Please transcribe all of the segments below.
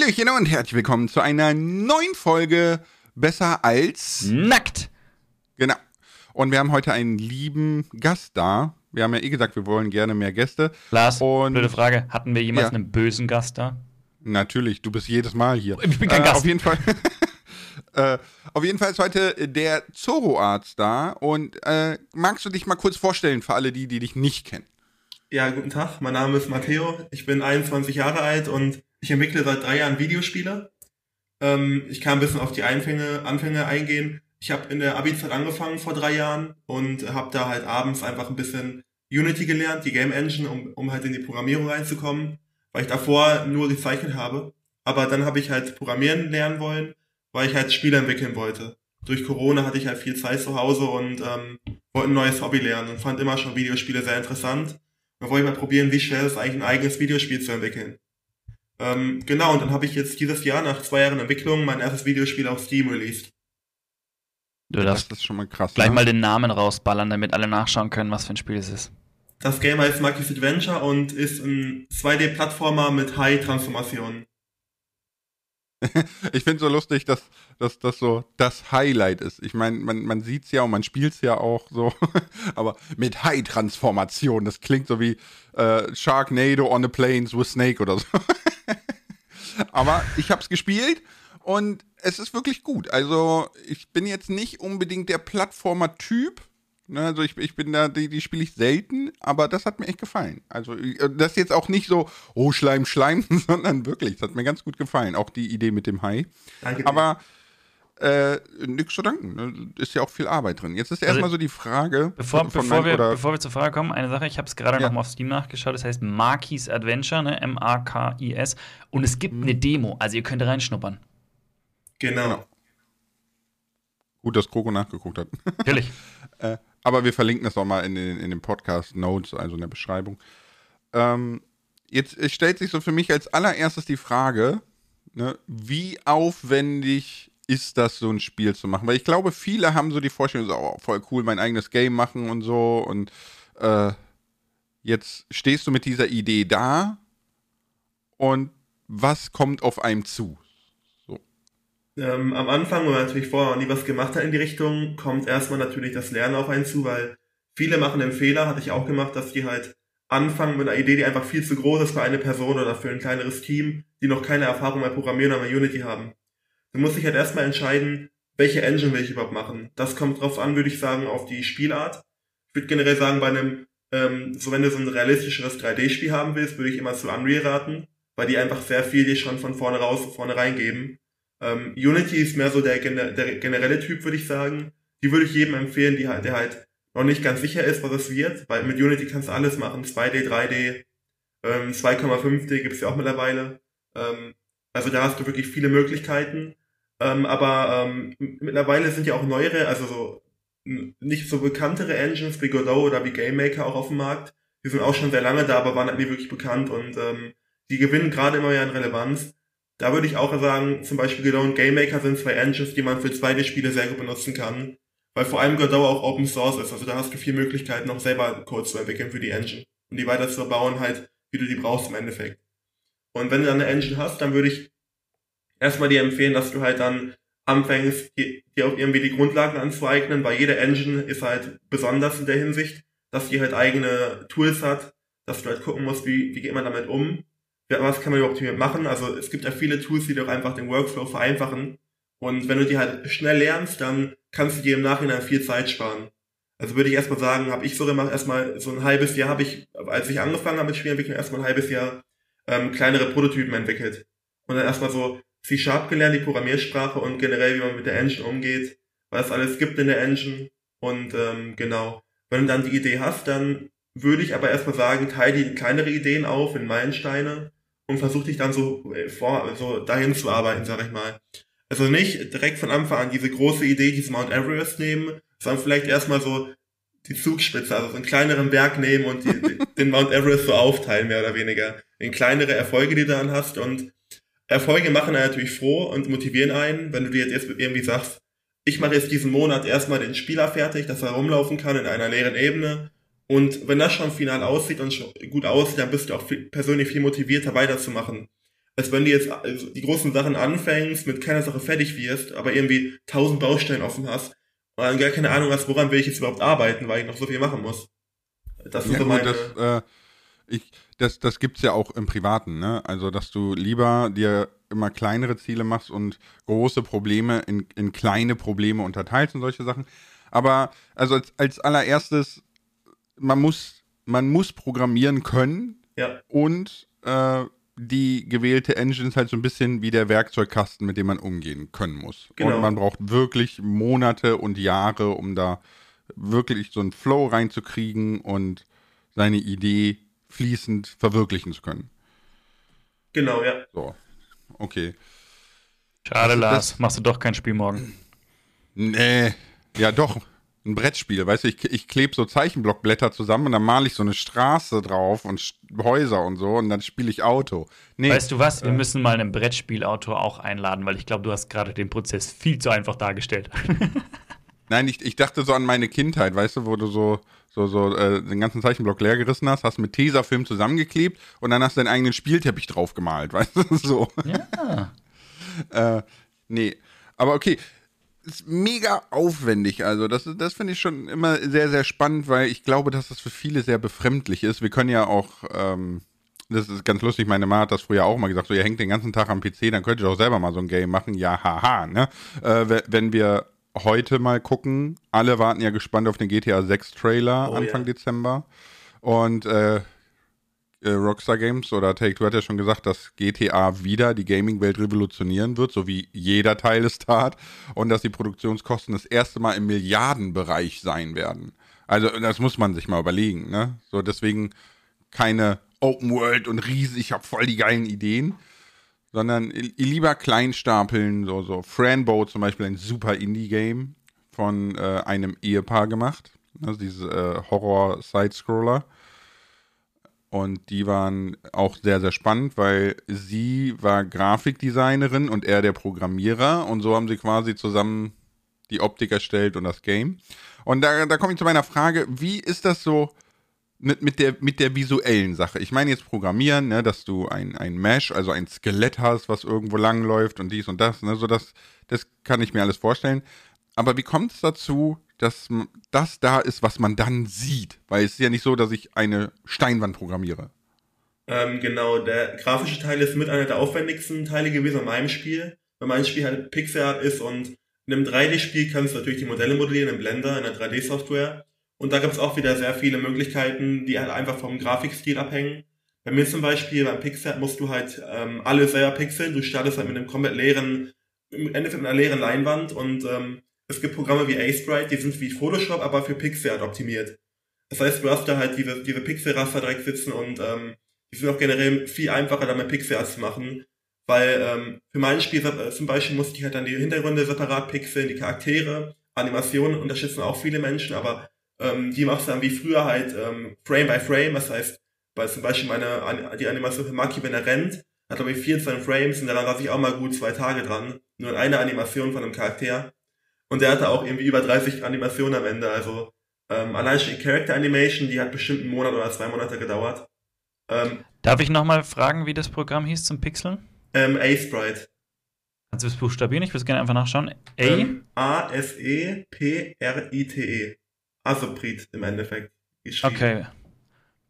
Hallöchen und herzlich willkommen zu einer neuen Folge Besser als Nackt. Genau. Und wir haben heute einen lieben Gast da. Wir haben ja eh gesagt, wir wollen gerne mehr Gäste. Lars, Und- blöde Frage. Hatten wir jemals Ja. einen bösen Gast da? Natürlich, du bist jedes Mal hier. Ich bin kein äh, Gast. Auf jeden Fall. äh, auf jeden Fall ist heute der Zoro-Arzt da. Und äh, magst du dich mal kurz vorstellen für alle die, die dich nicht kennen? Ja, guten Tag. Mein Name ist Matteo. Ich bin 21 Jahre alt und ich entwickle seit drei Jahren Videospiele. Ähm, ich kann ein bisschen auf die Anfänge, Anfänge eingehen. Ich habe in der Abi-Zeit angefangen vor drei Jahren und habe da halt abends einfach ein bisschen Unity gelernt, die Game Engine, um, um halt in die Programmierung reinzukommen, weil ich davor nur gezeichnet habe. Aber dann habe ich halt Programmieren lernen wollen, weil ich halt Spiele entwickeln wollte. Durch Corona hatte ich halt viel Zeit zu Hause und ähm, wollte ein neues Hobby lernen und fand immer schon Videospiele sehr interessant. Da wollte ich mal probieren, wie schwer es ist, eigentlich ein eigenes Videospiel zu entwickeln. Ähm, genau, und dann habe ich jetzt dieses Jahr nach zwei Jahren Entwicklung mein erstes Videospiel auf Steam released. Du Das darfst ist schon mal krass. gleich ne? mal den Namen rausballern, damit alle nachschauen können, was für ein Spiel es ist. Das Game heißt Marcus Adventure und ist ein 2D-Plattformer mit High-Transformationen. Ich finde so lustig, dass, dass das so das Highlight ist. Ich meine, man, man sieht es ja und man spielt es ja auch so, aber mit High-Transformation, das klingt so wie äh, Sharknado on the Plains with Snake oder so. aber ich habe es gespielt und es ist wirklich gut. Also ich bin jetzt nicht unbedingt der Plattformer-Typ. Ne, also ich, ich bin da, die, die spiele ich selten, aber das hat mir echt gefallen. Also äh, das ist jetzt auch nicht so, oh Schleim, Schleim, sondern wirklich, das hat mir ganz gut gefallen. Auch die Idee mit dem Hai. Danke dir. Aber äh, nix zu danken. Ne? Ist ja auch viel Arbeit drin. Jetzt ist erstmal Also, so die Frage. Bevor, von bevor, wir, bevor wir zur Frage kommen, eine Sache, ich habe es gerade Ja. noch mal auf Steam nachgeschaut, das heißt Markis Adventure, ne? M-A-K-I-S. Und es gibt eine Demo, also ihr könnt reinschnuppern. genau. Genau. Gut, dass Kroko nachgeguckt hat. Natürlich. Äh, aber wir verlinken das auch mal in den, in den Podcast Notes, also in der Beschreibung. Ähm, jetzt stellt sich so für mich als allererstes die Frage, ne, wie aufwendig ist das, so ein Spiel zu machen? Weil ich glaube, viele haben so die Vorstellung, so, oh, voll cool, mein eigenes Game machen und so. Und äh, jetzt stehst du mit dieser Idee da und was kommt auf einem zu? Ähm, am Anfang, wenn man natürlich vorher nie was gemacht hat in die Richtung, kommt erstmal natürlich das Lernen auf einen zu, weil viele machen den Fehler, hatte ich auch gemacht, dass die halt anfangen mit einer Idee, die einfach viel zu groß ist für eine Person oder für ein kleineres Team, die noch keine Erfahrung bei Programmieren oder bei Unity haben. Du musst dich halt erstmal entscheiden, welche Engine will ich überhaupt machen. Das kommt drauf an, würde ich sagen, auf die Spielart. Ich würde generell sagen, bei einem, ähm, so wenn du so ein realistischeres 3D-Spiel haben willst, würde ich immer zu Unreal raten, weil die einfach sehr viel dir schon von vorne raus, vorne reingeben. Ähm, Unity ist mehr so der, der generelle Typ, würde ich sagen. Die würde ich jedem empfehlen, die halt, der halt noch nicht ganz sicher ist, was es wird, weil mit Unity kannst du alles machen. 2D, 3D, ähm, 2,5D gibt's ja auch mittlerweile. Ähm, also da hast du wirklich viele Möglichkeiten. Ähm, aber ähm, mittlerweile sind ja auch neuere, also so nicht so bekanntere Engines wie Godot oder wie GameMaker auch auf dem Markt. Die sind auch schon sehr lange da, aber waren halt nie wirklich bekannt und ähm, die gewinnen gerade immer mehr an Relevanz. Da würde ich auch sagen, zum Beispiel Godot und GameMaker sind zwei Engines, die man für 2D-Spiele sehr gut benutzen kann. Weil vor allem Godot auch Open Source ist. Also da hast du viel Möglichkeiten, auch selber Code zu entwickeln für die Engine. Und die weiter zu bauen halt, wie du die brauchst im Endeffekt. Und wenn du dann eine Engine hast, dann würde ich erstmal dir empfehlen, dass du halt dann anfängst, dir dir auch irgendwie die Grundlagen anzueignen, weil jede Engine ist halt besonders in der Hinsicht, dass die halt eigene Tools hat, dass du halt gucken musst, wie, wie geht man damit um, was kann man überhaupt damit machen. Also es gibt ja viele Tools, die doch einfach den Workflow vereinfachen. Und wenn du die halt schnell lernst, dann kannst du dir im Nachhinein viel Zeit sparen. Also würde ich erstmal sagen, habe ich so gemacht, erstmal so ein halbes Jahr habe ich, als ich angefangen habe mit Spielentwicklung, erstmal ein halbes Jahr ähm, kleinere Prototypen entwickelt. Und dann erstmal so C-Sharp gelernt, die Programmiersprache und generell, wie man mit der Engine umgeht, was es alles gibt in der Engine. Und ähm, genau, wenn du dann die Idee hast, dann würde ich aber erstmal sagen, teile die in kleinere Ideen auf, in Meilensteine und versuch dich dann so äh, vor, so dahin zu arbeiten, sag ich mal. Also nicht direkt von Anfang an diese große Idee, dieses Mount Everest nehmen, sondern vielleicht erstmal so die Zugspitze, also so einen kleineren Berg nehmen und die, den Mount Everest so aufteilen, mehr oder weniger. In kleinere Erfolge, die du dann hast und Erfolge machen einen natürlich froh und motivieren einen, wenn du dir jetzt irgendwie sagst, ich mache jetzt diesen Monat erstmal den Spieler fertig, dass er rumlaufen kann in einer leeren Ebene. Und wenn das schon final aussieht und gut aussieht, dann bist du auch viel, persönlich viel motivierter weiterzumachen. als wenn du jetzt also die großen Sachen anfängst, mit keiner Sache fertig wirst, aber irgendwie tausend Baustellen offen hast und dann gar keine Ahnung hast, woran will ich jetzt überhaupt arbeiten, weil ich noch so viel machen muss. Das ist ja, so meine... Gut, das, äh, ich, das, das gibt es ja auch im Privaten, ne? Also, dass du lieber dir immer kleinere Ziele machst und große Probleme in, in kleine Probleme unterteilst und solche Sachen. Aber also als, als allererstes, man muss, man muss programmieren können ja. und äh, die gewählte Engine ist halt so ein bisschen wie der Werkzeugkasten, mit dem man umgehen können muss. Genau. Und man braucht wirklich Monate und Jahre, um da wirklich so einen Flow reinzukriegen und seine Idee fließend verwirklichen zu können. Genau, ja. So, okay. Schade, also, Lars. Machst du doch kein Spiel morgen? Nee, ja doch. Ein Brettspiel, weißt du, ich, ich klebe so Zeichenblockblätter zusammen und dann male ich so eine Straße drauf und Häuser und so und dann spiele ich Auto. Nee, weißt du was? Wir äh, müssen mal einen Brettspielautor auch einladen, weil ich glaube, du hast gerade den Prozess viel zu einfach dargestellt. Nein, ich, ich dachte so an meine Kindheit, weißt du, wo du so so, so äh, den ganzen Zeichenblock leer gerissen hast, hast mit Tesafilm zusammengeklebt und dann hast du deinen eigenen Spielteppich drauf gemalt, weißt du? So. Ja. äh, nee. Aber okay. Ist mega aufwendig. Also, das, das finde ich schon immer sehr, sehr spannend, weil ich glaube, dass das für viele sehr befremdlich ist. Wir können ja auch, ähm, das ist ganz lustig, meine Mama hat das früher auch mal gesagt, so, ihr hängt den ganzen Tag am PC, dann könnt ihr doch selber mal so ein Game machen. Ja, haha, ne? Äh, wenn wir heute mal gucken. Alle warten ja gespannt auf den GTA 6 Trailer oh, Anfang ja. Dezember. Und äh, äh, Rockstar Games oder Take-Two hat ja schon gesagt, dass GTA wieder die Gaming-Welt revolutionieren wird, so wie jeder Teil es tat. Und dass die Produktionskosten das erste Mal im Milliardenbereich sein werden. Also, das muss man sich mal überlegen, ne? So, deswegen keine Open World und riesig, ich habe voll die geilen Ideen, sondern lieber klein stapeln, so, so Franbo zum Beispiel, ein super Indie-Game von äh, einem Ehepaar gemacht. Also diese äh, Horror-Side-Scroller. Und die waren auch sehr, sehr spannend, weil sie war Grafikdesignerin und er der Programmierer. Und so haben sie quasi zusammen die Optik erstellt und das Game. Und da, da komme ich zu meiner Frage, wie ist das so mit, mit, der, mit der visuellen Sache. Ich meine jetzt Programmieren, ne, dass du ein, ein Mesh, also ein Skelett hast, was irgendwo langläuft und dies und das, ne, so das, das kann ich mir alles vorstellen. Aber wie kommt es dazu, dass das da ist, was man dann sieht? Weil es ist ja nicht so, dass ich eine Steinwand programmiere. Ähm, genau, der grafische Teil ist mit einer der aufwendigsten Teile gewesen in meinem Spiel, weil mein Spiel halt Pixelart ist und in einem 3D-Spiel kannst du natürlich die Modelle modellieren im Blender, in der 3D-Software. Und da gibt es auch wieder sehr viele Möglichkeiten, die halt einfach vom Grafikstil abhängen. Bei mir zum Beispiel, beim Pixel musst du halt ähm, alle selber pixeln. Du startest halt mit einem komplett leeren, im Endeffekt mit einer leeren Leinwand und ähm, es gibt Programme wie A-Sprite, die sind wie Photoshop, aber für Pixelart optimiert. Das heißt, du hast da halt diese, diese Pixelraster direkt sitzen und ähm, die sind auch generell viel einfacher, damit Pixelart zu machen. Weil ähm, für mein Spiel äh, zum Beispiel musste ich halt dann die Hintergründe separat pixeln, die Charaktere, Animationen unterstützen auch viele Menschen, aber ähm, die machst du dann wie früher halt ähm, Frame by Frame, das heißt, weil zum Beispiel meine, die Animation für Maki, wenn er rennt, hat glaube ich 14 Frames und daran saß ich auch mal gut zwei Tage dran. Nur in einer Animation von einem Charakter. Und der hatte auch irgendwie über 30 Animationen am Ende, also ähm, allein schon die Character Animation, die hat bestimmt einen Monat oder zwei Monate gedauert. Ähm, Darf ich nochmal fragen, wie das Programm hieß zum Pixeln? Ähm, A-Sprite. Kannst du das buchstabieren? Ich würde gerne einfach nachschauen. A? Ähm, A-S-E-P-R-I-T-E. Asoprit im Endeffekt. Okay.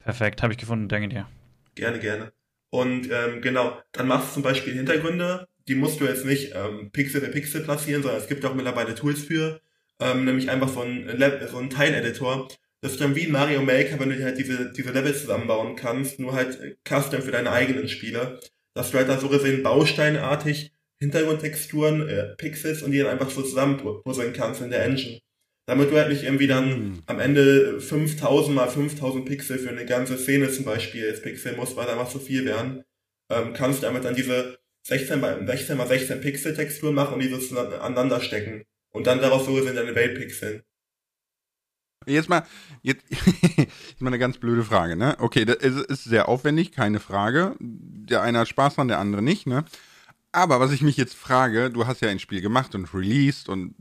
Perfekt, habe ich gefunden, danke dir. Gerne, gerne. Und ähm, genau, dann machst du zum Beispiel Hintergründe, die musst du jetzt nicht ähm, Pixel für Pixel platzieren, sondern es gibt auch mittlerweile Tools für, ähm, nämlich einfach so ein, so ein Teileditor. Das ist dann wie Mario Maker, wenn du dir halt diese, diese Levels zusammenbauen kannst, nur halt custom für deine eigenen Spiele. Dass du halt da so gesehen bausteinartig Hintergrundtexturen, äh, Pixels und die dann einfach so zusammenpuzzeln kannst in der Engine. Damit du halt nicht irgendwie dann am Ende 5000 mal 5000 Pixel für eine ganze Szene zum Beispiel jetzt pixeln musst, weil da einfach zu viel wären, ähm, kannst du damit dann diese 16 mal 16 mal 16 Pixel Textur machen und diese aneinander stecken und dann daraus so gesehen deine Welt pixeln. Jetzt mal, jetzt, jetzt mal eine ganz blöde Frage, ne? Okay, das ist, ist sehr aufwendig, keine Frage. Der eine hat Spaß dran, der andere nicht, ne? Aber was ich mich jetzt frage, du hast ja ein Spiel gemacht und released und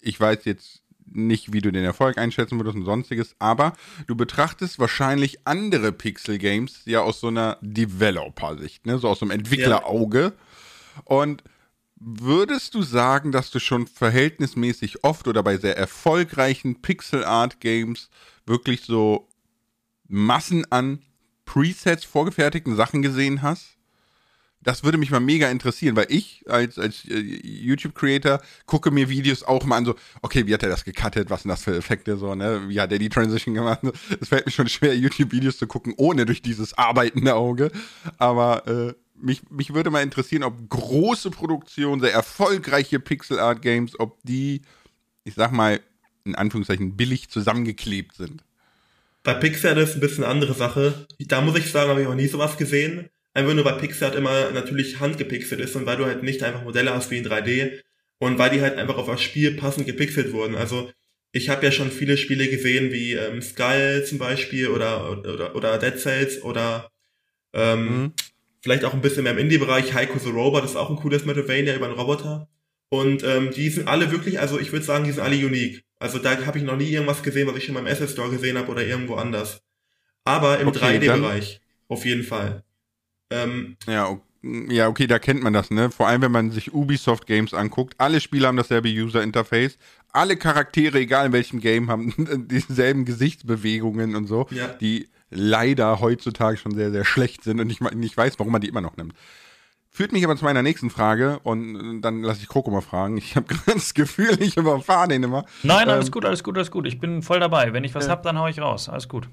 ich weiß jetzt nicht, wie du den Erfolg einschätzen würdest und sonstiges, aber du betrachtest wahrscheinlich andere Pixel-Games ja aus so einer Developer-Sicht, ne? so aus so einem Entwicklerauge. Ja. Und würdest du sagen, dass du schon verhältnismäßig oft oder bei sehr erfolgreichen Pixel-Art-Games wirklich so Massen an Presets, vorgefertigten Sachen gesehen hast? Das würde mich mal mega interessieren, weil ich als, als äh, YouTube-Creator gucke mir Videos auch mal an, so, okay, wie hat er das gecuttet, was sind das für Effekte, so, ne, wie hat er die Transition gemacht? Es fällt mir schon schwer, YouTube-Videos zu gucken, ohne durch dieses arbeitende Auge. Aber äh, mich, mich würde mal interessieren, ob große Produktionen, sehr erfolgreiche Pixel-Art-Games, ob die, ich sag mal, in Anführungszeichen billig zusammengeklebt sind. Bei Pixar ist es ein bisschen eine andere Sache. Da muss ich sagen, habe ich auch nie sowas gesehen. Einfach nur, weil Pixar halt immer natürlich handgepixelt ist und weil du halt nicht einfach Modelle hast wie in 3D und weil die halt einfach auf das Spiel passend gepixelt wurden. Also ich habe ja schon viele Spiele gesehen, wie ähm, Skull zum Beispiel oder, oder, oder Dead Cells oder ähm, mhm. vielleicht auch ein bisschen mehr im Indie-Bereich. Heiko the Robot ist auch ein cooles Metroidvania über einen Roboter. Und ähm, die sind alle wirklich, also ich würde sagen, die sind alle unique. Also da habe ich noch nie irgendwas gesehen, was ich schon beim Asset Store gesehen habe oder irgendwo anders. Aber im okay, 3D-Bereich auf jeden Fall. Ähm, ja, ja, okay, da kennt man das, ne? Vor allem, wenn man sich Ubisoft Games anguckt. Alle Spiele haben dasselbe User Interface. Alle Charaktere, egal in welchem Game, haben dieselben Gesichtsbewegungen und so, ja. die leider heutzutage schon sehr, sehr schlecht sind und ich nicht weiß, warum man die immer noch nimmt. Führt mich aber zu meiner nächsten Frage und dann lasse ich Kroko mal fragen. Ich habe gerade das Gefühl, ich überfahre den immer. Nein, alles ähm, gut, alles gut, alles gut. Ich bin voll dabei. Wenn ich was äh, habe, dann haue ich raus. Alles gut.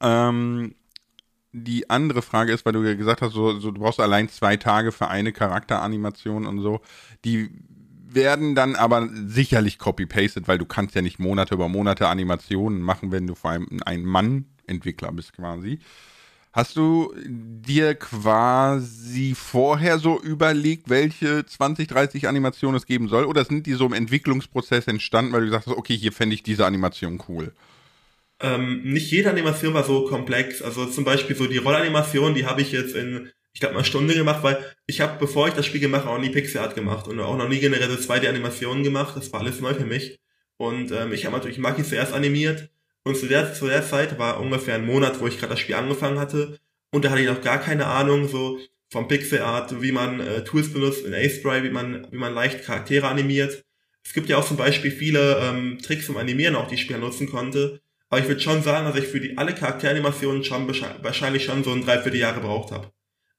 Ähm, die andere Frage ist, weil du ja gesagt hast, so, so, du brauchst allein zwei Tage für eine Charakteranimation und so. Die werden dann aber sicherlich copy-pasted, weil du kannst ja nicht Monate über Monate Animationen machen, wenn du vor allem ein Mann-Entwickler bist quasi. Hast du dir quasi vorher so überlegt, welche 20, 30 Animationen es geben soll? Oder sind die so im Entwicklungsprozess entstanden, weil du gesagt hast, okay, hier fände ich diese Animation cool? Ähm, nicht jede Animation war so komplex. Also zum Beispiel so die Rollanimation, die habe ich jetzt in, ich glaube, einer Stunde gemacht, weil ich habe, bevor ich das Spiel gemacht habe, auch nie Pixelart gemacht und auch noch nie generell 2D-Animationen gemacht. Das war alles neu für mich. Und ähm, ich habe natürlich Maki zuerst animiert und zu der, zu der Zeit war ungefähr ein Monat, wo ich gerade das Spiel angefangen hatte. Und da hatte ich noch gar keine Ahnung so vom Pixelart, wie man äh, Tools benutzt in A-Spray, wie man, wie man leicht Charaktere animiert. Es gibt ja auch zum Beispiel viele ähm, Tricks zum Animieren, auch die ich Spieler nutzen konnte. Aber ich würde schon sagen, dass ich für die alle Charakteranimationen schon wahrscheinlich schon so ein Dreivierteljahr gebraucht habe.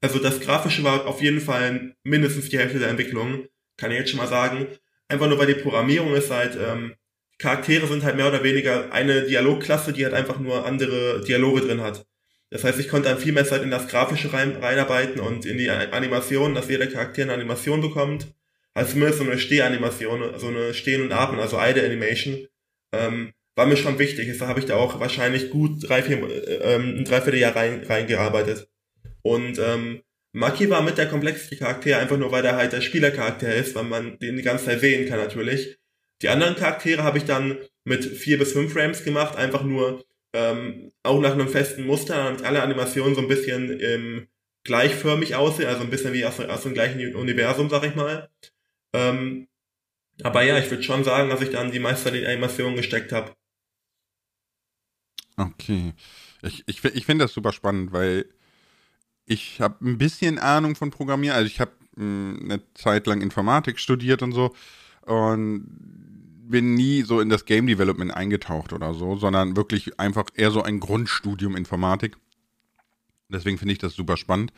Also das Grafische war auf jeden Fall mindestens die Hälfte der Entwicklung, kann ich jetzt schon mal sagen. Einfach nur weil die Programmierung ist halt, ähm, Charaktere sind halt mehr oder weniger eine Dialogklasse, die halt einfach nur andere Dialoge drin hat. Das heißt, ich konnte dann viel mehr Zeit in das Grafische rein, reinarbeiten und in die Animation, dass jeder Charakter eine Animation bekommt. Also zumindest so eine Stehanimation, so eine Stehen- und Atmen, also Ide Animation. Ähm, war mir schon wichtig. Deshalb habe ich da auch wahrscheinlich gut drei, vier, äh, ähm, ein Dreivierteljahr rein, reingearbeitet. Und ähm, Maki war mit der komplexeste Charakter, einfach nur weil er halt der Spielercharakter ist, weil man den die ganze Zeit sehen kann natürlich. Die anderen Charaktere habe ich dann mit vier bis fünf Frames gemacht, einfach nur ähm, auch nach einem festen Muster, damit alle Animationen so ein bisschen ähm, gleichförmig aussehen, also ein bisschen wie aus, aus dem gleichen Universum, sag ich mal. Ähm, aber ja, ich würde schon sagen, dass ich dann die meiste Animationen gesteckt habe. Okay. Ich, ich, ich finde das super spannend, weil ich habe ein bisschen Ahnung von Programmieren. Also ich habe hm, eine Zeit lang Informatik studiert und so und bin nie so in das Game Development eingetaucht oder so, sondern wirklich einfach eher so ein Grundstudium Informatik. Deswegen finde ich das super spannend,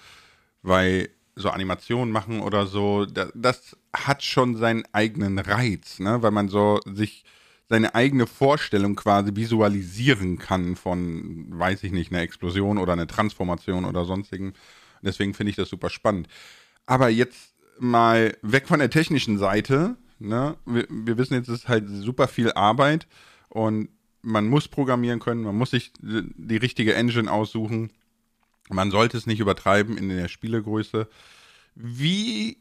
weil so Animationen machen oder so, das, das hat schon seinen eigenen Reiz, ne? weil man so sich seine eigene Vorstellung quasi visualisieren kann von, weiß ich nicht, einer Explosion oder einer Transformation oder sonstigen. Deswegen finde ich das super spannend. Aber jetzt mal weg von der technischen Seite. Ne? Wir, wir wissen jetzt, es ist halt super viel Arbeit und man muss programmieren können, man muss sich die richtige Engine aussuchen. Man sollte es nicht übertreiben in der Spielegröße. Wie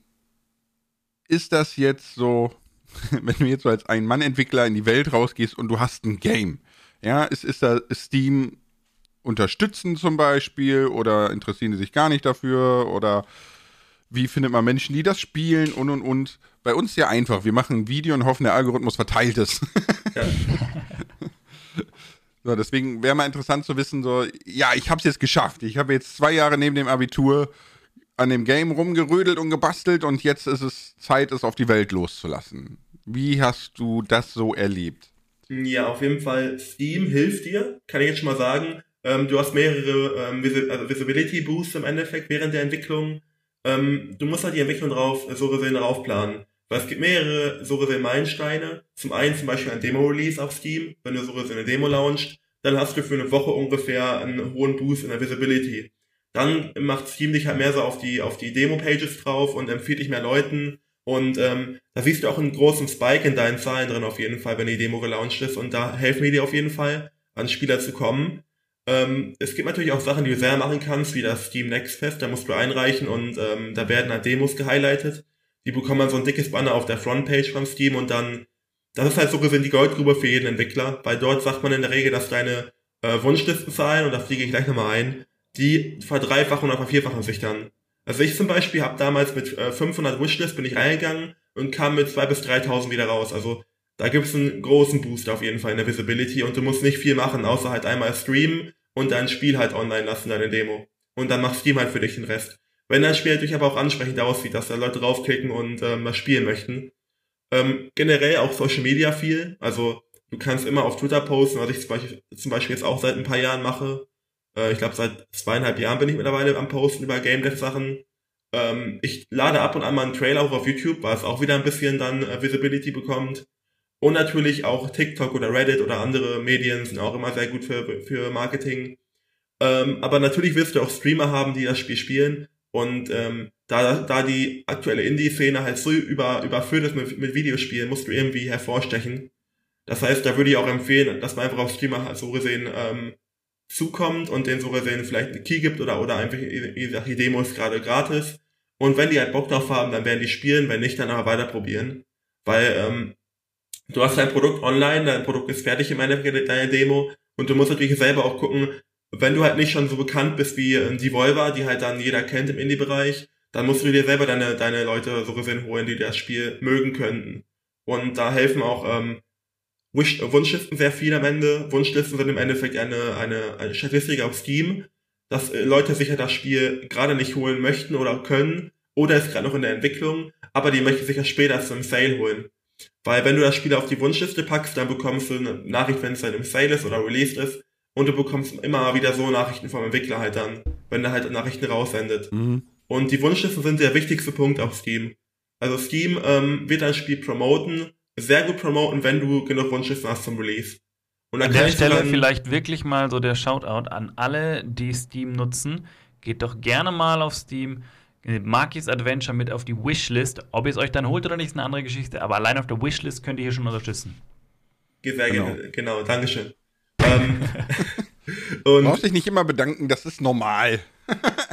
ist das jetzt so wenn du jetzt so als ein Mann-Entwickler in die Welt rausgehst und du hast ein Game, ja, ist, ist da Steam unterstützen zum Beispiel oder interessieren die sich gar nicht dafür oder wie findet man Menschen, die das spielen und und und. Bei uns ja einfach. Wir machen ein Video und hoffen, der Algorithmus verteilt es. Ja. so, deswegen wäre mal interessant zu wissen, so, ja, ich habe es jetzt geschafft. Ich habe jetzt zwei Jahre neben dem Abitur an dem Game rumgerödelt und gebastelt und jetzt ist es Zeit, es auf die Welt loszulassen. Wie hast du das so erlebt? Ja, auf jeden Fall. Steam hilft dir, kann ich jetzt schon mal sagen. Ähm, du hast mehrere ähm, Vis also Visibility Boosts im Endeffekt während der Entwicklung. Ähm, du musst halt die Entwicklung drauf, so gesehen drauf planen. Weil es gibt mehrere so gesehen Meilensteine. Zum einen zum Beispiel ein Demo-Release auf Steam. Wenn du so gesehen eine Demo launchst, dann hast du für eine Woche ungefähr einen hohen Boost in der Visibility. Dann macht Steam dich halt mehr so auf die, auf die Demo-Pages drauf und empfiehlt dich mehr Leuten. Und ähm, da siehst du auch einen großen Spike in deinen Zahlen drin auf jeden Fall, wenn die Demo gelauncht ist. Und da helfen wir dir auf jeden Fall, an Spieler zu kommen. Ähm, es gibt natürlich auch Sachen, die du selber machen kannst, wie das Steam Next Fest. Da musst du einreichen und ähm, da werden halt Demos gehighlightet. Die bekommen dann so ein dickes Banner auf der Frontpage von Steam und dann, das ist halt so gesehen die Goldgrube für jeden Entwickler, weil dort sagt man in der Regel, dass deine äh, Wunschlistenzahlen, und da fliege ich gleich nochmal ein, die verdreifachen oder vervierfachen sich dann. Also ich zum Beispiel habe damals mit äh, 500 Wishlist bin ich reingegangen und kam mit 2.000 bis 3.000 wieder raus. Also da gibt's einen großen Boost auf jeden Fall in der Visibility und du musst nicht viel machen, außer halt einmal streamen und dein Spiel halt online lassen, deine Demo. Und dann macht Steam halt für dich den Rest. Wenn dein Spiel natürlich aber auch ansprechend aussieht, dass da Leute draufklicken und ähm, das spielen möchten. Ähm, generell auch Social Media viel. Also du kannst immer auf Twitter posten, was ich zum Beispiel, zum Beispiel jetzt auch seit ein paar Jahren mache. Äh, ich glaube, seit zweieinhalb Jahren bin ich mittlerweile am Posten über Game Dev Sachen. Ähm, ich lade ab und an mal einen Trailer auch auf YouTube, weil es auch wieder ein bisschen dann äh, Visibility bekommt. Und natürlich auch TikTok oder Reddit oder andere Medien sind auch immer sehr gut für, für Marketing. Ähm, aber natürlich wirst du auch Streamer haben, die das Spiel spielen. Und ähm, da, da die aktuelle Indie-Szene halt so über, überfüllt ist mit, mit Videospielen, musst du irgendwie hervorstechen. Das heißt, da würde ich auch empfehlen, dass man einfach auf Streamer halt so gesehen ähm, zukommt und den so gesehen vielleicht eine Key gibt oder, oder einfach, wie gesagt, die Demo ist gerade gratis. Und wenn die halt Bock drauf haben, dann werden die spielen, wenn nicht, dann aber weiter probieren. Weil ähm, du hast dein Produkt online, dein Produkt ist fertig im Endeffekt, deine Demo, und du musst natürlich selber auch gucken, wenn du halt nicht schon so bekannt bist wie äh, Devolver, die halt dann jeder kennt im Indie-Bereich, dann musst du dir selber deine, deine Leute so gesehen holen, die das Spiel mögen könnten. Und da helfen auch ähm, Wish, Wunschlisten sehr viel am Ende. Wunschlisten sind im Endeffekt eine, eine, eine Statistik auf Steam, dass äh, Leute sich ja das Spiel gerade nicht holen möchten oder können oder ist gerade noch in der Entwicklung, aber die möchten sich ja später zum Sale holen. Weil wenn du das Spiel auf die Wunschliste packst, dann bekommst du eine Nachricht, wenn es dann im Sale ist oder released ist und du bekommst immer wieder so Nachrichten vom Entwickler halt dann, wenn er halt Nachrichten raussendet. Mhm. Und die Wunschlisten sind der wichtigste Punkt auf Steam. Also Steam ähm, wird ein Spiel promoten sehr gut promoten, wenn du genug Wunschlisten hast zum Release. Und an der Stelle vielleicht wirklich mal so der Shoutout an alle, die Steam nutzen. Geht doch gerne mal auf Steam, Markis Adventure mit auf die Wishlist. Ob ihr es euch dann holt oder nicht, ist eine andere Geschichte. Aber allein auf der Wishlist könnt ihr hier schon unterstützen. Sehr genau, genau Dankeschön. ähm, und Brauchst dich nicht immer bedanken, das ist normal.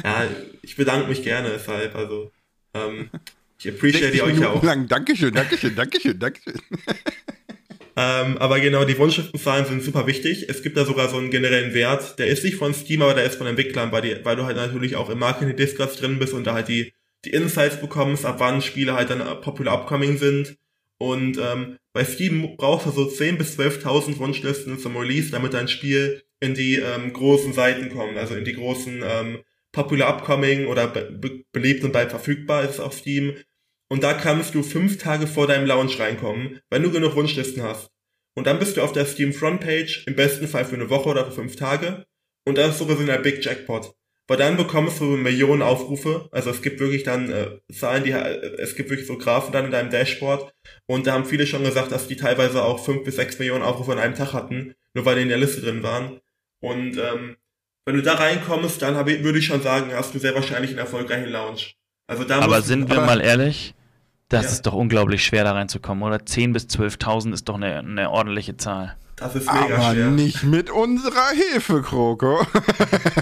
ja, ich bedanke mich gerne deshalb. Also, ähm, ich appreciate euch ja auch. Lang. Dankeschön, Dankeschön, Dankeschön, Dankeschön. ähm, aber genau, die Wunschschriftenzahlen sind super wichtig. Es gibt da sogar so einen generellen Wert. Der ist nicht von Steam, aber der ist von Entwicklern, weil, die, weil du halt natürlich auch im Marketing-Discuss drin bist und da halt die, die Insights bekommst, ab wann Spiele halt dann popular upcoming sind. Und ähm, bei Steam brauchst du so 10.000 bis 12.000 Wunschlisten zum Release, damit dein Spiel in die ähm, großen Seiten kommt, also in die großen ähm, Popular Upcoming oder be beliebt und bald verfügbar ist auf Steam. Und da kannst du fünf Tage vor deinem Launch reinkommen, wenn du genug Wunschlisten hast. Und dann bist du auf der Steam Frontpage, im besten Fall für eine Woche oder für fünf Tage. Und das ist so ein Big Jackpot. Weil dann bekommst du Millionen Aufrufe. Also es gibt wirklich dann äh, Zahlen, die äh, es gibt wirklich so Graphen dann in deinem Dashboard. Und da haben viele schon gesagt, dass die teilweise auch fünf bis sechs Millionen Aufrufe an einem Tag hatten, nur weil die in der Liste drin waren. Und ähm, wenn du da reinkommst, dann ich, würde ich schon sagen, hast du sehr wahrscheinlich einen erfolgreichen Launch. Also da aber sind wir aber, mal ehrlich, das ja. ist doch unglaublich schwer da reinzukommen, oder? 10.000 bis 12.000 ist doch eine, eine ordentliche Zahl. Das ist mega aber schwer. nicht mit unserer Hilfe, Kroko.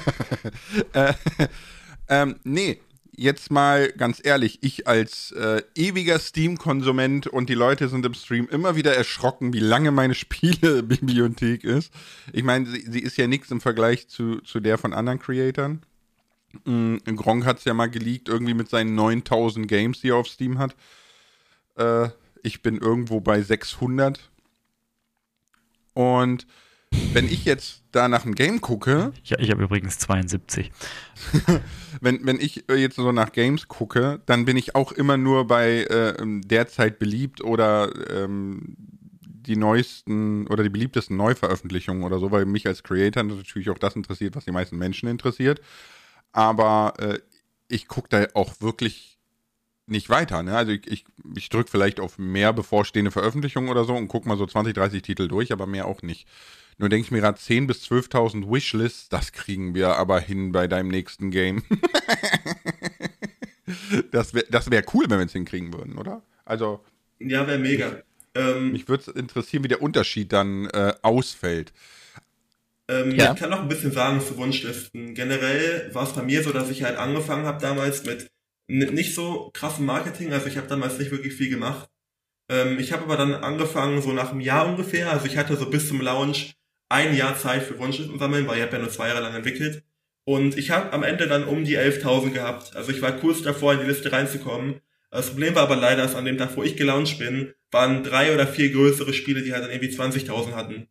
äh, ähm, nee, jetzt mal ganz ehrlich, ich als äh, ewiger Steam-Konsument und die Leute sind im Stream immer wieder erschrocken, wie lange meine Spielebibliothek ist. Ich meine, sie, sie, ist ja nichts im Vergleich zu, zu der von anderen Creatoren. Mhm, Gronk hat es ja mal geleakt, irgendwie mit seinen 9000 Games, die er auf Steam hat. Äh, ich bin irgendwo bei 600. Und wenn ich jetzt da nach einem Game gucke. Ich, ich habe übrigens 72. wenn, wenn ich jetzt so nach Games gucke, dann bin ich auch immer nur bei äh, derzeit beliebt oder ähm, die neuesten oder die beliebtesten Neuveröffentlichungen oder so, weil mich als Creator natürlich auch das interessiert, was die meisten Menschen interessiert. Aber äh, ich gucke da auch wirklich nicht weiter. Ne? Also ich, ich, ich drücke vielleicht auf mehr bevorstehende Veröffentlichungen oder so und gucke mal so 20, 30 Titel durch, aber mehr auch nicht. Nur denke ich mir gerade 10.000 bis 12.000 Wishlists, das kriegen wir aber hin bei deinem nächsten Game. das wäre das wär cool, wenn wir es hinkriegen würden, oder? Also. Ja, wäre mega. Ähm, mich würde es interessieren, wie der Unterschied dann äh, ausfällt. Ähm, ja. Ich kann noch ein bisschen sagen zu Wunschlisten. Generell war es bei mir so, dass ich halt angefangen habe damals mit nicht so krassem Marketing. Also ich habe damals nicht wirklich viel gemacht. Ähm, ich habe aber dann angefangen, so nach einem Jahr ungefähr. Also ich hatte so bis zum Launch ein Jahr Zeit für Wunschlisten sammeln, weil ich habe ja nur zwei Jahre lang entwickelt. Und ich habe am Ende dann um die 11.000 gehabt. Also ich war kurz davor, in die Liste reinzukommen. Das Problem war aber leider, dass an dem Tag, wo ich gelauncht bin, waren drei oder vier größere Spiele, die halt dann irgendwie 20.000 hatten.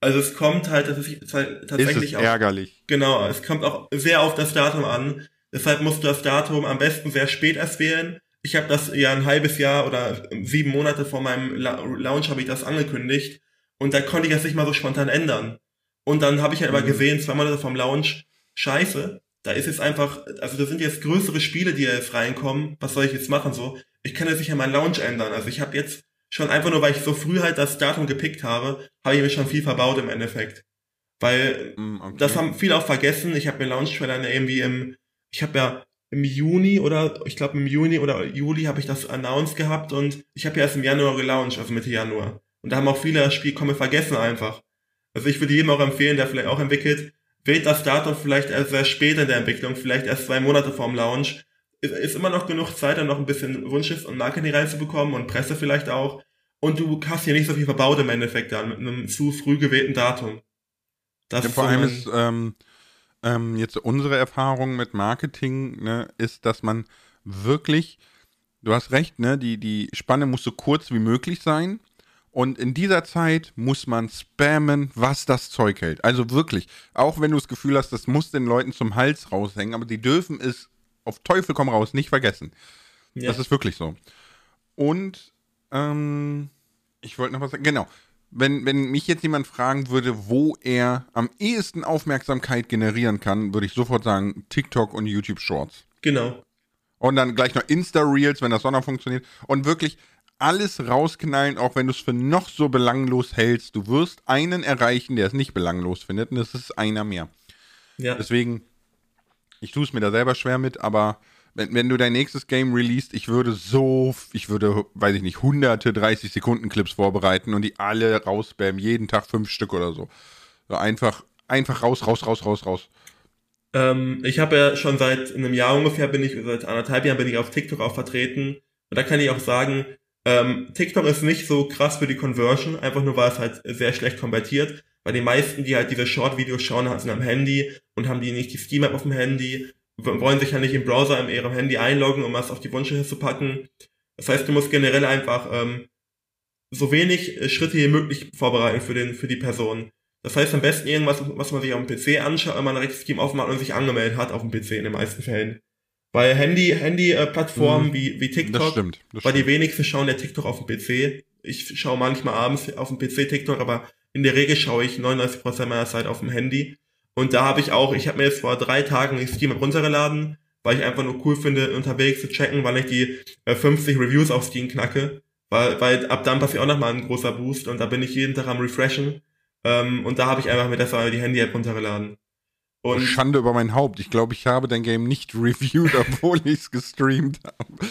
Also es kommt halt, tatsächlich ist es ärgerlich. Auch, genau, es kommt auch sehr auf das Datum an. Deshalb musst du das Datum am besten sehr spät erst wählen. Ich habe das ja ein halbes Jahr oder sieben Monate vor meinem Launch habe ich das angekündigt und da konnte ich das nicht mal so spontan ändern. Und dann habe ich halt mhm. aber gesehen, zwei Monate vom Launch, scheiße, da ist jetzt einfach, also da sind jetzt größere Spiele, die jetzt reinkommen. Was soll ich jetzt machen so? Ich kann jetzt nicht an meinen Launch ändern. Also ich habe jetzt schon einfach nur, weil ich so früh halt das Datum gepickt habe, habe ich mir schon viel verbaut im Endeffekt. Weil mm, okay. das haben viele auch vergessen. Ich habe mir Launch Trailer irgendwie im, ich habe ja im Juni oder ich glaube im Juni oder Juli habe ich das announced gehabt und ich habe ja erst im Januar gelauncht, also Mitte Januar. Und da haben auch viele das Spiel komme vergessen einfach. Also ich würde jedem auch empfehlen, der vielleicht auch entwickelt, wählt das Datum vielleicht erst sehr spät in der Entwicklung, vielleicht erst zwei Monate vorm Launch. Ist, ist immer noch genug Zeit, dann noch ein bisschen Wunschlist und Marketing reinzubekommen und Presse vielleicht auch. Und du hast hier nicht so viel verbaut im Endeffekt dann mit einem zu früh gewählten Datum. Das ja, vor allem ist ähm, ähm, jetzt unsere Erfahrung mit Marketing, ne, ist, dass man wirklich, du hast recht, ne, die, die Spanne muss so kurz wie möglich sein. Und in dieser Zeit muss man spammen, was das Zeug hält. Also wirklich, auch wenn du das Gefühl hast, das muss den Leuten zum Hals raushängen, aber die dürfen es auf Teufel komm raus nicht vergessen. Ja. Das ist wirklich so. Und ähm, ich wollte noch was sagen. Genau. Wenn, wenn mich jetzt jemand fragen würde, wo er am ehesten Aufmerksamkeit generieren kann, würde ich sofort sagen TikTok und YouTube Shorts. Genau. Und dann gleich noch Insta-Reels, wenn das auch noch funktioniert. Und wirklich alles rausknallen, auch wenn du es für noch so belanglos hältst. Du wirst einen erreichen, der es nicht belanglos findet, und das ist einer mehr. Ja. Deswegen, ich tue es mir da selber schwer mit, aber wenn, wenn du dein nächstes Game releast, ich würde so, ich würde, weiß ich nicht, hunderte 30 Sekunden Clips vorbereiten und die alle rausspammen, jeden Tag fünf Stück oder so. so einfach, einfach raus, raus, raus, raus, raus. Ähm, ich habe ja schon seit einem Jahr ungefähr bin ich, seit anderthalb Jahren bin ich auf TikTok auch vertreten. Und da kann ich auch sagen, ähm, TikTok ist nicht so krass für die Conversion, einfach nur weil es halt sehr schlecht konvertiert. Weil die meisten, die halt diese Short-Videos schauen, sind am Handy und haben die nicht die Steam-App auf dem Handy, wollen sich ja nicht im Browser in ihrem Handy einloggen, um was auf die Wunschliste zu packen. Das heißt, du musst generell einfach ähm, so wenig äh, Schritte wie möglich vorbereiten für den für die Person. Das heißt am besten irgendwas, was man sich auf dem PC anschaut, wenn man direkt Steam aufmacht und sich angemeldet hat auf dem PC in den meisten Fällen. Weil Handy, Handy-Plattformen mhm. wie, wie TikTok, das stimmt, das weil stimmt. die wenigsten schauen ja TikTok auf dem PC. Ich schaue manchmal abends auf dem PC TikTok, aber in der Regel schaue ich 99% meiner Zeit auf dem Handy. Und da habe ich auch, ich habe mir jetzt vor drei Tagen die Steam runtergeladen, weil ich einfach nur cool finde, unterwegs zu checken, wann ich die äh, 50 Reviews auf Steam knacke. Weil, weil ab dann passiert auch nochmal ein großer Boost und da bin ich jeden Tag am Refreshen. Ähm, und da habe ich einfach mir deshalb die Handy-App runtergeladen. Und Schande über mein Haupt. Ich glaube, ich habe dein Game nicht reviewed, obwohl ich es gestreamt habe.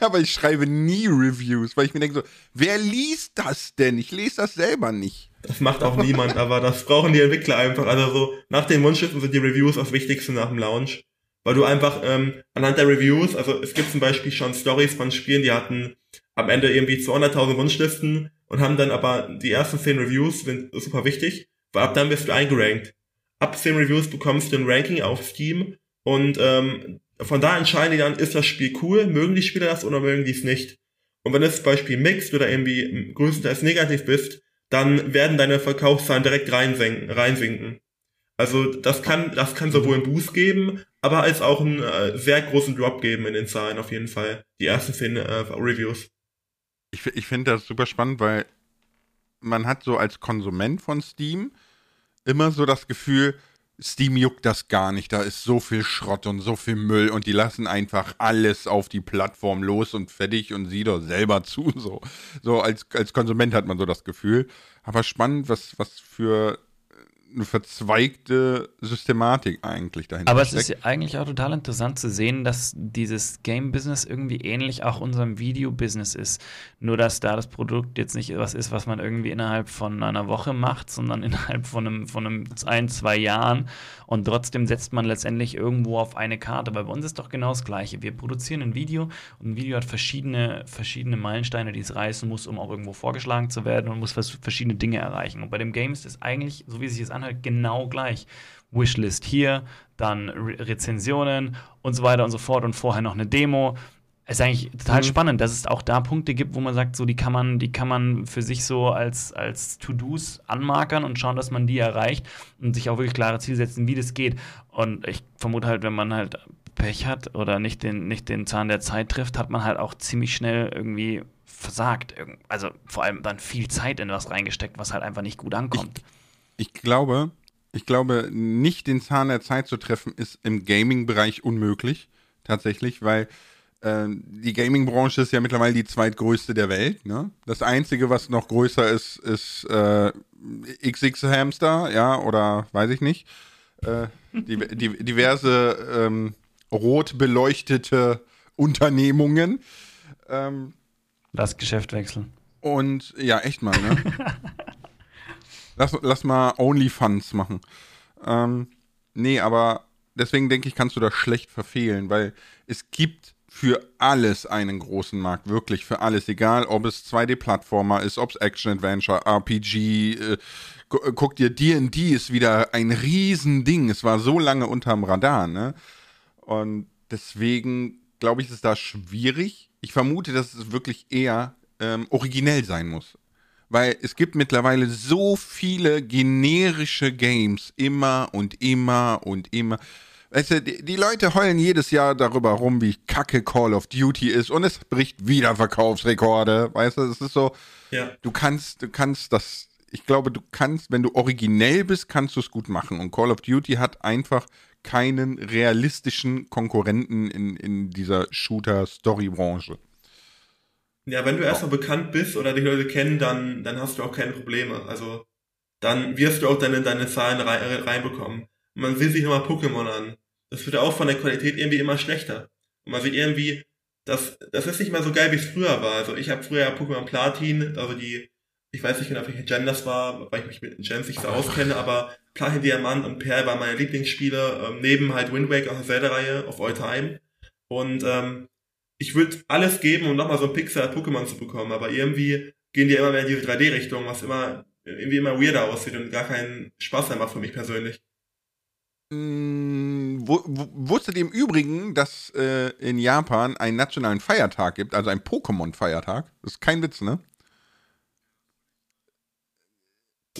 Aber ich schreibe nie Reviews, weil ich mir denke so, wer liest das denn? Ich lese das selber nicht. Das macht auch niemand, aber das brauchen die Entwickler einfach. Also so, nach den Wunschlisten sind die Reviews das Wichtigste nach dem Launch. Weil du einfach ähm, anhand der Reviews, also es gibt zum Beispiel schon Stories von Spielen, die hatten am Ende irgendwie 200.000 Wunschlisten und haben dann aber die ersten 10 Reviews sind super wichtig, weil ab dann wirst du eingerankt ab 10 Reviews bekommst du ein Ranking auf Steam und ähm, von da entscheiden die dann, ist das Spiel cool, mögen die Spieler das oder mögen die es nicht. Und wenn es zum Beispiel mixt oder irgendwie größtenteils negativ bist, dann werden deine Verkaufszahlen direkt reinsenken, reinsinken. Also das kann, das kann sowohl einen Boost geben, aber als auch einen äh, sehr großen Drop geben in den Zahlen auf jeden Fall. Die ersten zehn äh, Reviews. Ich, ich finde das super spannend, weil man hat so als Konsument von Steam immer so das Gefühl, Steam juckt das gar nicht. Da ist so viel Schrott und so viel Müll und die lassen einfach alles auf die Plattform los und fertig und sieh doch selber zu. So, so als, als Konsument hat man so das Gefühl. Aber spannend, was, was für eine verzweigte Systematik eigentlich dahinter Aber steckt. es ist eigentlich auch total interessant zu sehen, dass dieses Game-Business irgendwie ähnlich auch unserem Video-Business ist. Nur, dass da das Produkt jetzt nicht was ist, was man irgendwie innerhalb von einer Woche macht, sondern innerhalb von einem, von einem ein, zwei Jahren. Und trotzdem setzt man letztendlich irgendwo auf eine Karte. Weil bei uns ist doch genau das Gleiche. Wir produzieren ein Video und ein Video hat verschiedene, verschiedene Meilensteine, die es reißen muss, um auch irgendwo vorgeschlagen zu werden und muss verschiedene Dinge erreichen. Und bei dem Game ist es eigentlich, so wie sich es anhört, genau gleich. Wishlist hier, dann Re Rezensionen und so weiter und so fort und vorher noch eine Demo. Es ist eigentlich total mhm. spannend, dass es auch da Punkte gibt, wo man sagt, so die kann man, die kann man für sich so als, als To-Dos anmarkern und schauen, dass man die erreicht und sich auch wirklich klare Ziele setzen, wie das geht. Und ich vermute halt, wenn man halt Pech hat oder nicht den, nicht den Zahn der Zeit trifft, hat man halt auch ziemlich schnell irgendwie versagt. Also vor allem dann viel Zeit in was reingesteckt, was halt einfach nicht gut ankommt. Ich, ich glaube, ich glaube, nicht den Zahn der Zeit zu treffen, ist im Gaming-Bereich unmöglich. Tatsächlich, weil äh, die Gaming-Branche ist ja mittlerweile die zweitgrößte der Welt. Ne? Das Einzige, was noch größer ist, ist äh, XX Hamster, ja, oder weiß ich nicht. Äh, die, die, diverse ähm, rot beleuchtete Unternehmungen. Ähm, das Geschäft wechseln. Und ja, echt mal, ne? lass, lass mal OnlyFans machen. Ähm, nee, aber deswegen denke ich, kannst du das schlecht verfehlen, weil es gibt für alles einen großen Markt, wirklich für alles, egal ob es 2D-Plattformer ist, ob es Action-Adventure, RPG, äh, guck dir, D&D ist wieder ein Riesending, es war so lange unterm Radar, ne? Und deswegen glaube ich, ist da schwierig. Ich vermute, dass es wirklich eher ähm, originell sein muss. Weil es gibt mittlerweile so viele generische Games, immer und immer und immer. Weißt du, die, die, Leute heulen jedes Jahr darüber rum, wie kacke Call of Duty ist und es bricht wieder Verkaufsrekorde. Weißt du, es ist so, ja. du kannst, du kannst das, ich glaube, du kannst, wenn du originell bist, kannst du es gut machen. Und Call of Duty hat einfach keinen realistischen Konkurrenten in, in dieser Shooter-Story-Branche. Ja, wenn du erstmal bekannt bist oder die Leute kennen, dann, dann hast du auch keine Probleme. Also, dann wirst du auch deine, deine Zahlen rein, reinbekommen man sieht sich nochmal Pokémon an. Das wird auch von der Qualität irgendwie immer schlechter. Und man sieht irgendwie, das, das ist nicht mehr so geil, wie es früher war. Also ich habe früher Pokémon Platin, also die, ich weiß nicht genau, welche Gen das war, weil ich mich mit Gens nicht so auskenne, aber Platin, Diamant und Perl waren meine Lieblingsspiele, ähm, neben halt Wind Waker aus der Zelda-Reihe of All Time. Und ähm, ich würde alles geben, um nochmal so ein Pixel-Pokémon zu bekommen, aber irgendwie gehen die immer mehr in diese 3D-Richtung, was immer irgendwie immer weirder aussieht und gar keinen Spaß mehr macht für mich persönlich. Hm, wusstet ihr im Übrigen, dass äh, in Japan einen nationalen Feiertag gibt, also einen Pokémon-Feiertag? Das ist kein Witz, ne?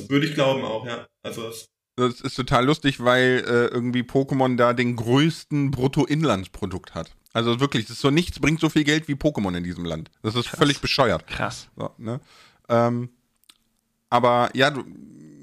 Würde ich glauben auch, ja. Also das, das ist total lustig, weil äh, irgendwie Pokémon da den größten Bruttoinlandsprodukt hat. Also wirklich, das ist so nichts, bringt so viel Geld wie Pokémon in diesem Land. Das ist Krass. völlig bescheuert. Krass. So, ne? ähm, aber ja, du,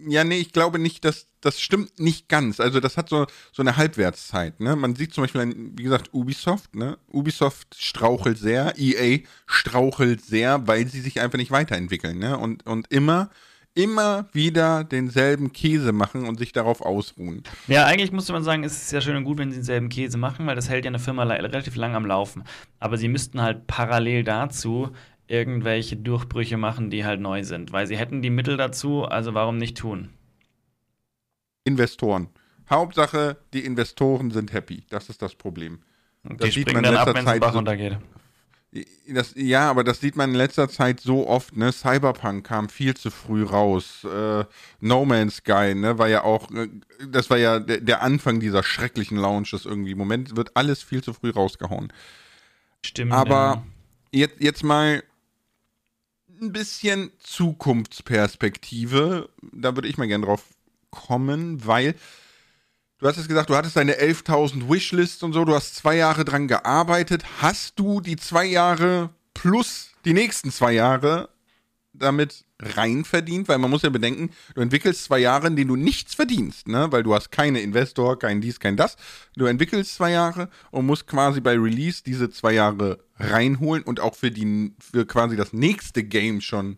ja, nee, ich glaube nicht, dass das stimmt nicht ganz. Also das hat so, so eine Halbwertszeit. Ne? Man sieht zum Beispiel, wie gesagt, Ubisoft. Ne? Ubisoft strauchelt sehr, EA strauchelt sehr, weil sie sich einfach nicht weiterentwickeln. Ne? Und, und immer, immer wieder denselben Käse machen und sich darauf ausruhen. Ja, eigentlich musste man sagen, es ist ja schön und gut, wenn sie denselben Käse machen, weil das hält ja eine Firma relativ lang am Laufen. Aber sie müssten halt parallel dazu irgendwelche Durchbrüche machen, die halt neu sind, weil sie hätten die Mittel dazu, also warum nicht tun? Investoren. Hauptsache, die Investoren sind happy. Das ist das Problem. Und das die sieht man in letzter ab, Zeit Bach runtergeht. Das, ja, aber das sieht man in letzter Zeit so oft, ne? Cyberpunk kam viel zu früh raus. Äh, no Man's Sky, ne, war ja auch, äh, das war ja der, der, Anfang dieser schrecklichen Launches irgendwie. Im Moment wird alles viel zu früh rausgehauen. Stimmt. Aber ja. jetzt, jetzt mal ein bisschen Zukunftsperspektive. Da würde ich mal gerne drauf kommen, weil du hast es gesagt, du hattest deine 11.000 Wishlists und so, du hast zwei Jahre dran gearbeitet. Hast du die zwei Jahre plus die nächsten zwei Jahre damit rein verdient? Weil man muss ja bedenken, du entwickelst zwei Jahre, in denen du nichts verdienst, ne? Weil du hast keine Investor, kein dies, kein das. Du entwickelst zwei Jahre und musst quasi bei Release diese zwei Jahre reinholen und auch für die für quasi das nächste Game schon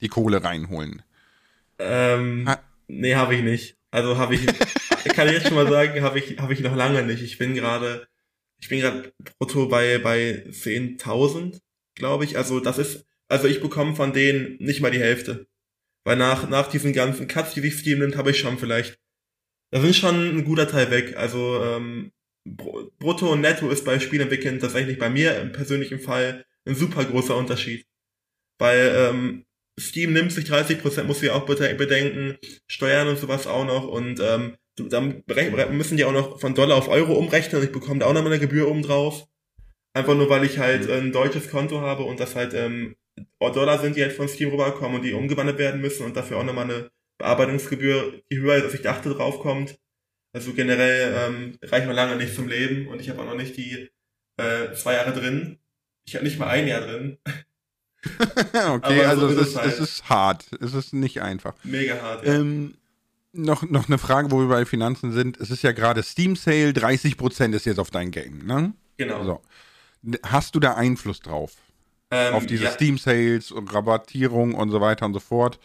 die Kohle reinholen. Ähm, ha nee, habe ich nicht. Also habe ich, kann ich jetzt schon mal sagen, habe ich, habe ich noch lange nicht. Ich bin gerade, ich bin gerade brutto bei, bei 10.000, glaube ich. Also das ist, also ich bekomme von denen nicht mal die Hälfte. Weil nach, nach diesen ganzen Cuts, die sich Steam nimmt, habe ich schon vielleicht, da sind schon ein guter Teil weg. Also, ähm, Brutto und Netto ist bei Spielentwickeln tatsächlich bei mir im persönlichen Fall ein super großer Unterschied. Weil ähm, Steam nimmt sich 30%, muss ich auch bedenken, Steuern und sowas auch noch und ähm, dann müssen die auch noch von Dollar auf Euro umrechnen und ich bekomme da auch noch mal eine Gebühr oben drauf. Einfach nur, weil ich halt mhm. ein deutsches Konto habe und das halt ähm, Dollar sind, die halt von Steam rüberkommen und die umgewandelt werden müssen und dafür auch nochmal eine Bearbeitungsgebühr, die höher ist, als ich dachte, draufkommt. Also generell ähm, reicht noch lange nicht zum Leben und ich habe auch noch nicht die äh, zwei Jahre drin. Ich habe nicht mal ein Jahr drin. okay, also so es, ist, halt. es ist hart. Es ist nicht einfach. Mega hart. Ja. Ähm, noch, noch eine Frage, wo wir bei Finanzen sind. Es ist ja gerade Steam Sale, 30% ist jetzt auf dein Game, ne? Genau. So. Hast du da Einfluss drauf? Ähm, auf diese ja. Steam Sales und Rabattierung und so weiter und so fort?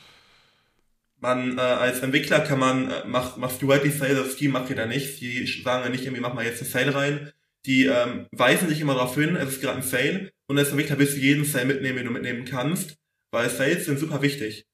Man, äh, als Entwickler kann man, äh, macht, machst du halt die Sale, das Steam macht ihr da nicht. Die sagen ja nicht irgendwie, mach mal jetzt eine Sale rein. Die ähm, weisen dich immer darauf hin, es ist gerade ein Sale und als Entwickler willst du jeden Sale mitnehmen, den du mitnehmen kannst, weil Sales sind super wichtig.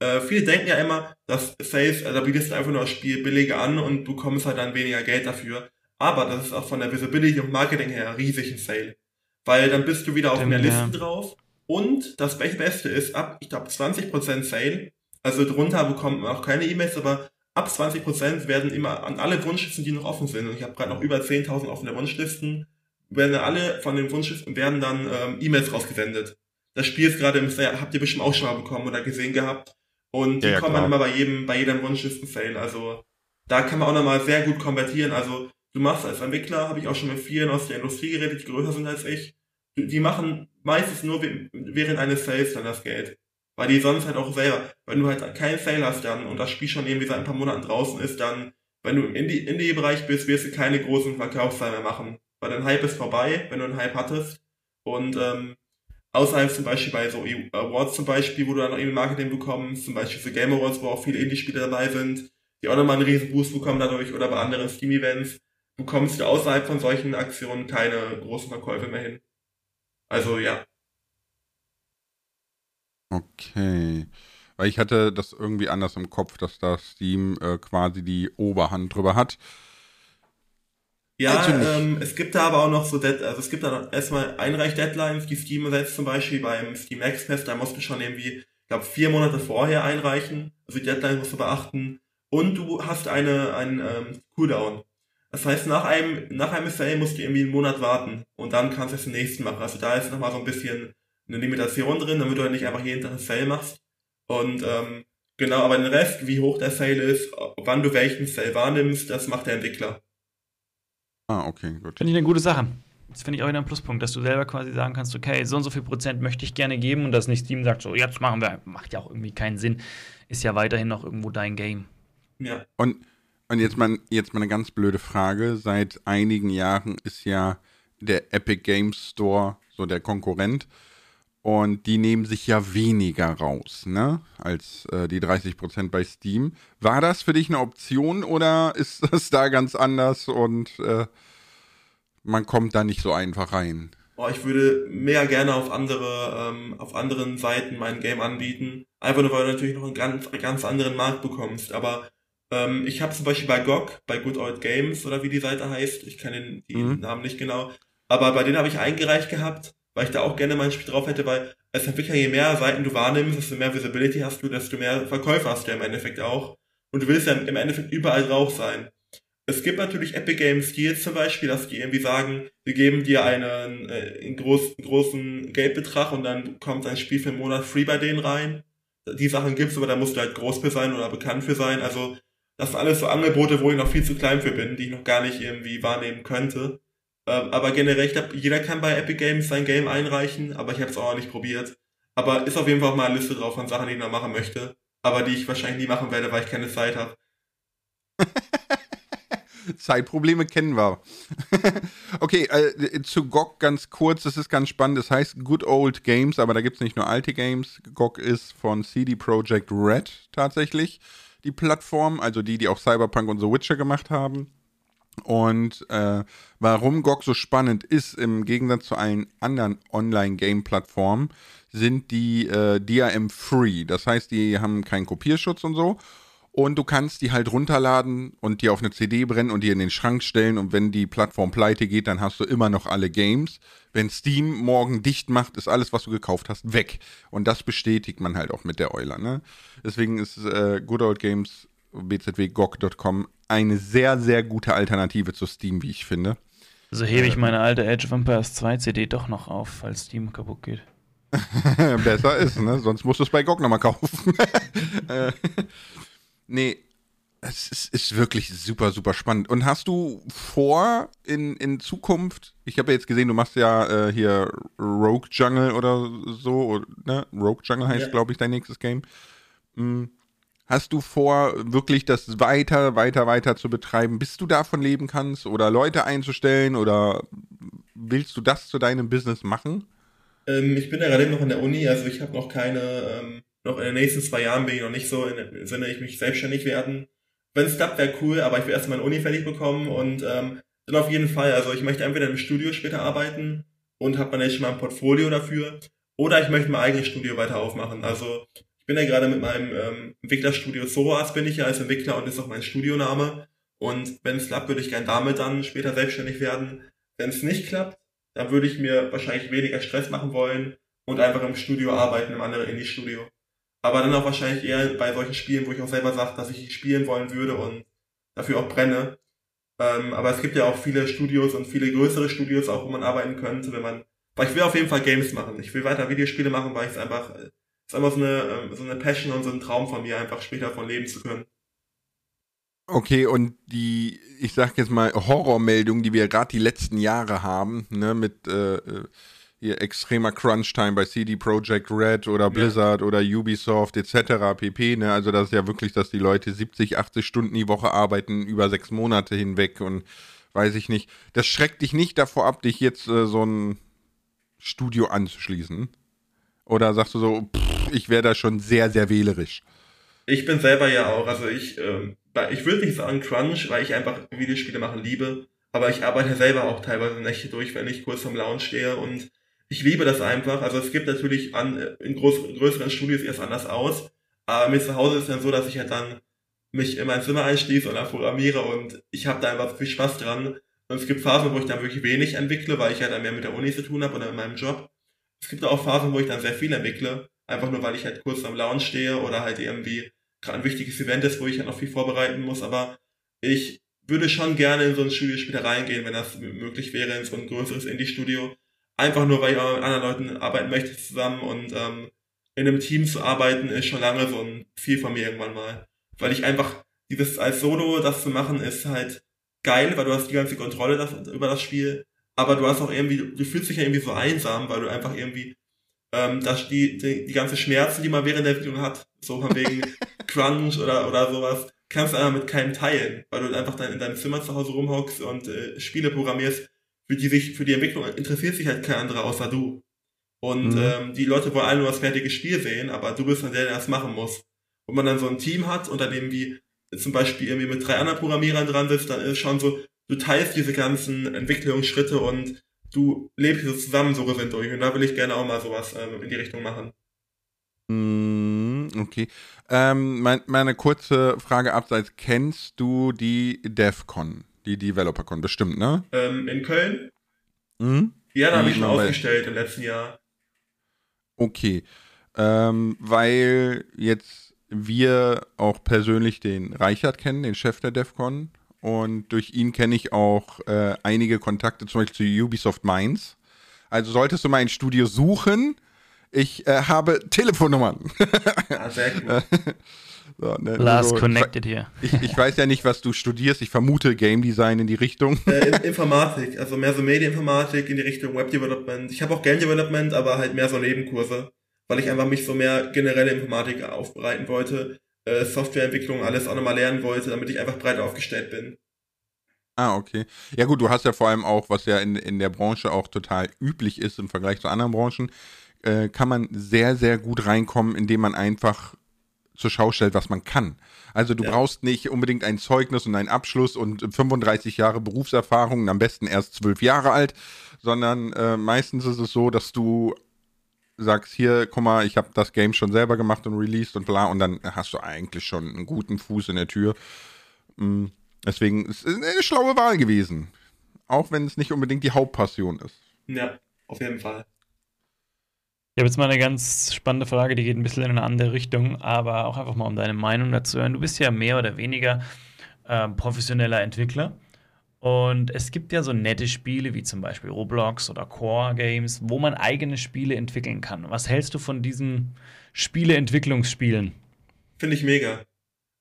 Äh, viele denken ja immer, dass Sales, äh, da bietest du einfach nur das Spiel billiger an und bekommst halt dann weniger Geld dafür. Aber das ist auch von der Visibility und Marketing her riesig ein Sale. Weil dann bist du wieder auf mehr Listen ja. drauf. Und das Beste ist, ab, ich glaube, 20% Sale, also drunter bekommt man auch keine E-Mails, aber ab 20% werden immer an alle Wunschlisten, die noch offen sind, und ich habe gerade noch über 10.000 offene Wunschlisten, werden alle von den Wunschlisten werden dann ähm, E-Mails rausgesendet. Das Spiel ist gerade im Sale, habt ihr bestimmt auch schon mal bekommen oder gesehen gehabt. Und die ja, kommen dann immer bei jedem, bei jedem Wunschlisten-Sale. Also da kann man auch nochmal sehr gut konvertieren. Also du machst als Entwickler, habe ich auch schon mit vielen aus der Industrie geredet, die größer sind als ich. Die machen meistens nur während eines Sales dann das Geld. Weil die sonst halt auch selber, wenn du halt keinen Sale hast dann und das Spiel schon irgendwie seit ein paar Monaten draußen ist, dann, wenn du im Indie-Bereich bist, wirst du keine großen Verkaufszahlen mehr machen. Weil dein Hype ist vorbei, wenn du einen Hype hattest. Und ähm, außerhalb zum Beispiel bei so Awards zum Beispiel, wo du dann noch irgendwie Marketing bekommst, zum Beispiel für Game Awards, wo auch viele Indie-Spiele dabei sind, die auch nochmal einen riesen Boost bekommen dadurch oder bei anderen Steam-Events, bekommst du außerhalb von solchen Aktionen keine großen Verkäufe mehr hin. Also ja. Okay. Weil ich hatte das irgendwie anders im Kopf, dass da Steam äh, quasi die Oberhand drüber hat. Ja, ähm, es gibt da aber auch noch so, Dead also es gibt da erstmal Einreich-Deadlines, die Steam setzt zum Beispiel beim Steam Express, da musst du schon irgendwie, ich glaube, vier Monate vorher einreichen. Also die Deadline musst du beachten. Und du hast eine, einen ähm, Cooldown. Das heißt, nach einem, nach einem Sale musst du irgendwie einen Monat warten und dann kannst du es den nächsten machen. Also da ist nochmal so ein bisschen eine Limitation drin, damit du halt nicht einfach jeden Tag einen Sale machst. Und ähm, genau, aber den Rest, wie hoch der Sale ist, wann du welchen Sale wahrnimmst, das macht der Entwickler. Ah, okay, gut. Finde ich eine gute Sache. Das finde ich auch wieder ein Pluspunkt, dass du selber quasi sagen kannst, okay, so und so viel Prozent möchte ich gerne geben und dass nicht Steam sagt, so jetzt machen wir, macht ja auch irgendwie keinen Sinn. Ist ja weiterhin noch irgendwo dein Game. Ja. Und und jetzt mal, jetzt mal eine ganz blöde Frage. Seit einigen Jahren ist ja der Epic Games Store so der Konkurrent. Und die nehmen sich ja weniger raus, ne? Als äh, die 30% bei Steam. War das für dich eine Option oder ist das da ganz anders und äh, man kommt da nicht so einfach rein? Boah, ich würde mehr gerne auf andere, ähm, auf anderen Seiten mein Game anbieten. Einfach nur, weil du natürlich noch einen ganz, ganz anderen Markt bekommst. Aber ähm, ich habe zum Beispiel bei GOG, bei Good Old Games oder wie die Seite heißt, ich kann den, den mhm. Namen nicht genau, aber bei denen habe ich eingereicht gehabt, weil ich da auch gerne mein Spiel drauf hätte, weil als Entwickler, je mehr Seiten du wahrnimmst, desto mehr Visibility hast du, desto mehr Verkäufer hast du im Endeffekt auch. Und du willst ja im Endeffekt überall drauf sein. es gibt natürlich Epic Games Deals zum Beispiel, dass die irgendwie sagen, wir geben dir einen, äh, einen groß, großen Geldbetrag und dann kommt ein Spiel für einen Monat free bei denen rein. Die Sachen gibt's, aber da musst du halt groß für sein oder bekannt für sein. Also das sind alles so Angebote, wo ich noch viel zu klein für bin, die ich noch gar nicht irgendwie wahrnehmen könnte. Ähm, aber generell, ich glaube, jeder kann bei Epic Games sein Game einreichen, aber ich habe es auch noch nicht probiert. Aber ist auf jeden Fall mal eine Liste drauf von Sachen, die ich noch machen möchte, aber die ich wahrscheinlich nie machen werde, weil ich keine Zeit habe. Zeitprobleme kennen wir. okay, äh, zu GOG ganz kurz, das ist ganz spannend. Das heißt Good Old Games, aber da gibt es nicht nur alte Games. GOG ist von CD Projekt Red tatsächlich die Plattform, also die, die auch Cyberpunk und The Witcher gemacht haben. Und äh, warum GOG so spannend ist, im Gegensatz zu allen anderen Online-Game-Plattformen, sind die äh, DRM-free. Das heißt, die haben keinen Kopierschutz und so. Und du kannst die halt runterladen und die auf eine CD brennen und die in den Schrank stellen. Und wenn die Plattform pleite geht, dann hast du immer noch alle Games. Wenn Steam morgen dicht macht, ist alles, was du gekauft hast, weg. Und das bestätigt man halt auch mit der Euler. Ne? Deswegen ist äh, Good Old Games bzwgog.com eine sehr, sehr gute Alternative zu Steam, wie ich finde. So hebe ich meine alte Edge Vampires 2 CD doch noch auf, falls Steam kaputt geht. Besser ist, ne? Sonst musst du es bei GOG nochmal kaufen. Äh, Nee, es ist, ist, wirklich super, super spannend. Und hast du vor, in, in Zukunft, ich habe ja jetzt gesehen, du machst ja äh, hier Rogue Jungle oder so, ne? Rogue Jungle heißt, ja. glaube ich, dein nächstes Game. Hm. Hast du vor, wirklich das weiter, weiter, weiter zu betreiben, bis du davon leben kannst oder Leute einzustellen oder willst du das zu deinem Business machen? Ähm, ich bin ja gerade noch in der Uni, also ich habe noch keine ähm, noch in den nächsten zwei Jahren bin ich noch nicht so in Sinne, ich mich selbstständig werden. Wenn es klappt, wäre cool, aber ich will erstmal meine Uni fertig bekommen und ähm, dann auf jeden Fall, also ich möchte entweder im Studio später arbeiten und habe dann jetzt schon mal ein Portfolio dafür oder ich möchte mein eigenes Studio weiter aufmachen. Also bin ja gerade mit meinem ähm, Entwicklerstudio Zoroas bin ich ja als Entwickler und ist auch mein Studioname und wenn es klappt, würde ich gern damit dann später selbstständig werden. Wenn es nicht klappt, dann würde ich mir wahrscheinlich weniger Stress machen wollen und einfach im Studio arbeiten, im anderen Indie-Studio aber dann auch wahrscheinlich eher bei solchen Spielen, wo ich auch selber sage, dass ich spielen wollen würde und dafür auch brenne. Ähm, aber es gibt ja auch viele Studios und viele größere Studios auch, wo man arbeiten könnte, wenn man, weil ich will auf jeden Fall Games machen. Ich will weiter Videospiele machen, weil ich es einfach, es ist einfach so eine, ähm, so eine Passion und so ein Traum von mir, einfach später von leben zu können. Okay, und die, ich sag jetzt mal, Horrormeldungen, die wir gerade die letzten Jahre haben, ne, mit äh, äh hier extremer Crunch-Time bei CD Projekt Red oder Blizzard ja. oder Ubisoft etc. pp. Ne? Also das ist ja wirklich, dass die Leute 70, 80 Stunden die Woche arbeiten, über sechs Monate hinweg und weiß ich nicht. Das schreckt dich nicht davor ab, dich jetzt äh, so ein Studio anzuschließen? Oder sagst du so, pff, ich wäre da schon sehr, sehr wählerisch? Ich bin selber ja auch, also ich, ähm, ich würde nicht sagen Crunch, weil ich einfach Videospiele machen liebe, aber ich arbeite selber auch teilweise Nächte durch, wenn ich kurz am Lounge stehe und ich liebe das einfach. Also es gibt natürlich an, in groß, größeren Studios erst anders aus. Aber mir zu Hause ist dann so, dass ich halt dann mich in mein Zimmer einschließe und dann programmiere und ich habe da einfach viel Spaß dran. Und es gibt Phasen, wo ich dann wirklich wenig entwickle, weil ich halt dann mehr mit der Uni zu tun habe oder in meinem Job. Es gibt auch Phasen, wo ich dann sehr viel entwickle, einfach nur weil ich halt kurz am Lounge stehe oder halt irgendwie gerade ein wichtiges Event ist, wo ich halt noch viel vorbereiten muss. Aber ich würde schon gerne in so ein Studio später reingehen, wenn das möglich wäre, in so ein größeres Indie-Studio einfach nur, weil ich auch mit anderen Leuten arbeiten möchte zusammen und ähm, in einem Team zu arbeiten ist schon lange so ein Ziel von mir irgendwann mal. Weil ich einfach, dieses als Solo das zu machen, ist halt geil, weil du hast die ganze Kontrolle das, über das Spiel, aber du hast auch irgendwie, du fühlst dich ja irgendwie so einsam, weil du einfach irgendwie ähm, das, die, die, die ganze Schmerzen, die man während der Entwicklung hat, so von wegen Crunch oder, oder sowas, kannst du einfach mit keinem teilen, weil du einfach dann in deinem Zimmer zu Hause rumhockst und äh, Spiele programmierst, für die sich, für die Entwicklung interessiert sich halt kein anderer außer du. Und mhm. ähm, die Leute wollen alle nur das fertige Spiel sehen, aber du bist dann der, der das machen muss. Und man dann so ein Team hat und dann irgendwie zum Beispiel irgendwie mit drei anderen Programmierern dran sitzt, dann ist schon so, du teilst diese ganzen Entwicklungsschritte und du lebst so zusammen so gesund durch. Und da will ich gerne auch mal sowas ähm, in die Richtung machen. Mhm, okay. Ähm, mein, meine kurze Frage abseits, kennst du die DEFCON? Die DeveloperCon, bestimmt, ne? Ähm, in Köln? Mhm. Ja, da habe ich schon ausgestellt im letzten Jahr. Okay. Ähm, weil jetzt wir auch persönlich den Reichert kennen, den Chef der DEFCON. Und durch ihn kenne ich auch äh, einige Kontakte, zum Beispiel zu Ubisoft Mainz. Also solltest du mal ein Studio suchen, ich äh, habe Telefonnummern. Ja, sehr cool. so, ne, Last so, connected hier. Ich, ich, weiß ja nicht, was du studierst. Ich vermute Game Design in die Richtung. Äh, Informatik, also mehr so Medieninformatik in die Richtung Web Development. Ich habe auch Game Development, aber halt mehr so Nebenkurse, weil ich einfach mich so mehr generelle Informatik aufbereiten wollte. Äh, Softwareentwicklung, alles auch nochmal lernen wollte, damit ich einfach breit aufgestellt bin. Ah, okay. Ja gut, du hast ja vor allem auch, was ja in, in der Branche auch total üblich ist im Vergleich zu anderen Branchen, äh, kann man sehr, sehr gut reinkommen, indem man einfach zur Schau stellt, was man kann. Also du ja. brauchst nicht unbedingt ein Zeugnis und einen Abschluss und 35 Jahre Berufserfahrung, am besten erst zwölf Jahre alt, sondern äh, meistens ist es so, dass du sagst, hier, guck mal, ich habe das Game schon selber gemacht und released und bla, und dann hast du eigentlich schon einen guten Fuß in der Tür. Mm, deswegen ist es eine schlaue Wahl gewesen. Auch wenn es nicht unbedingt die Hauptpassion ist. Ja, auf jeden Fall. Ich habe jetzt mal eine ganz spannende Frage, die geht ein bisschen in eine andere Richtung, aber auch einfach mal um deine Meinung dazu hören. Du bist ja mehr oder weniger äh, professioneller Entwickler. Und es gibt ja so nette Spiele wie zum Beispiel Roblox oder Core Games, wo man eigene Spiele entwickeln kann. Was hältst du von diesen Spieleentwicklungsspielen? Finde ich mega.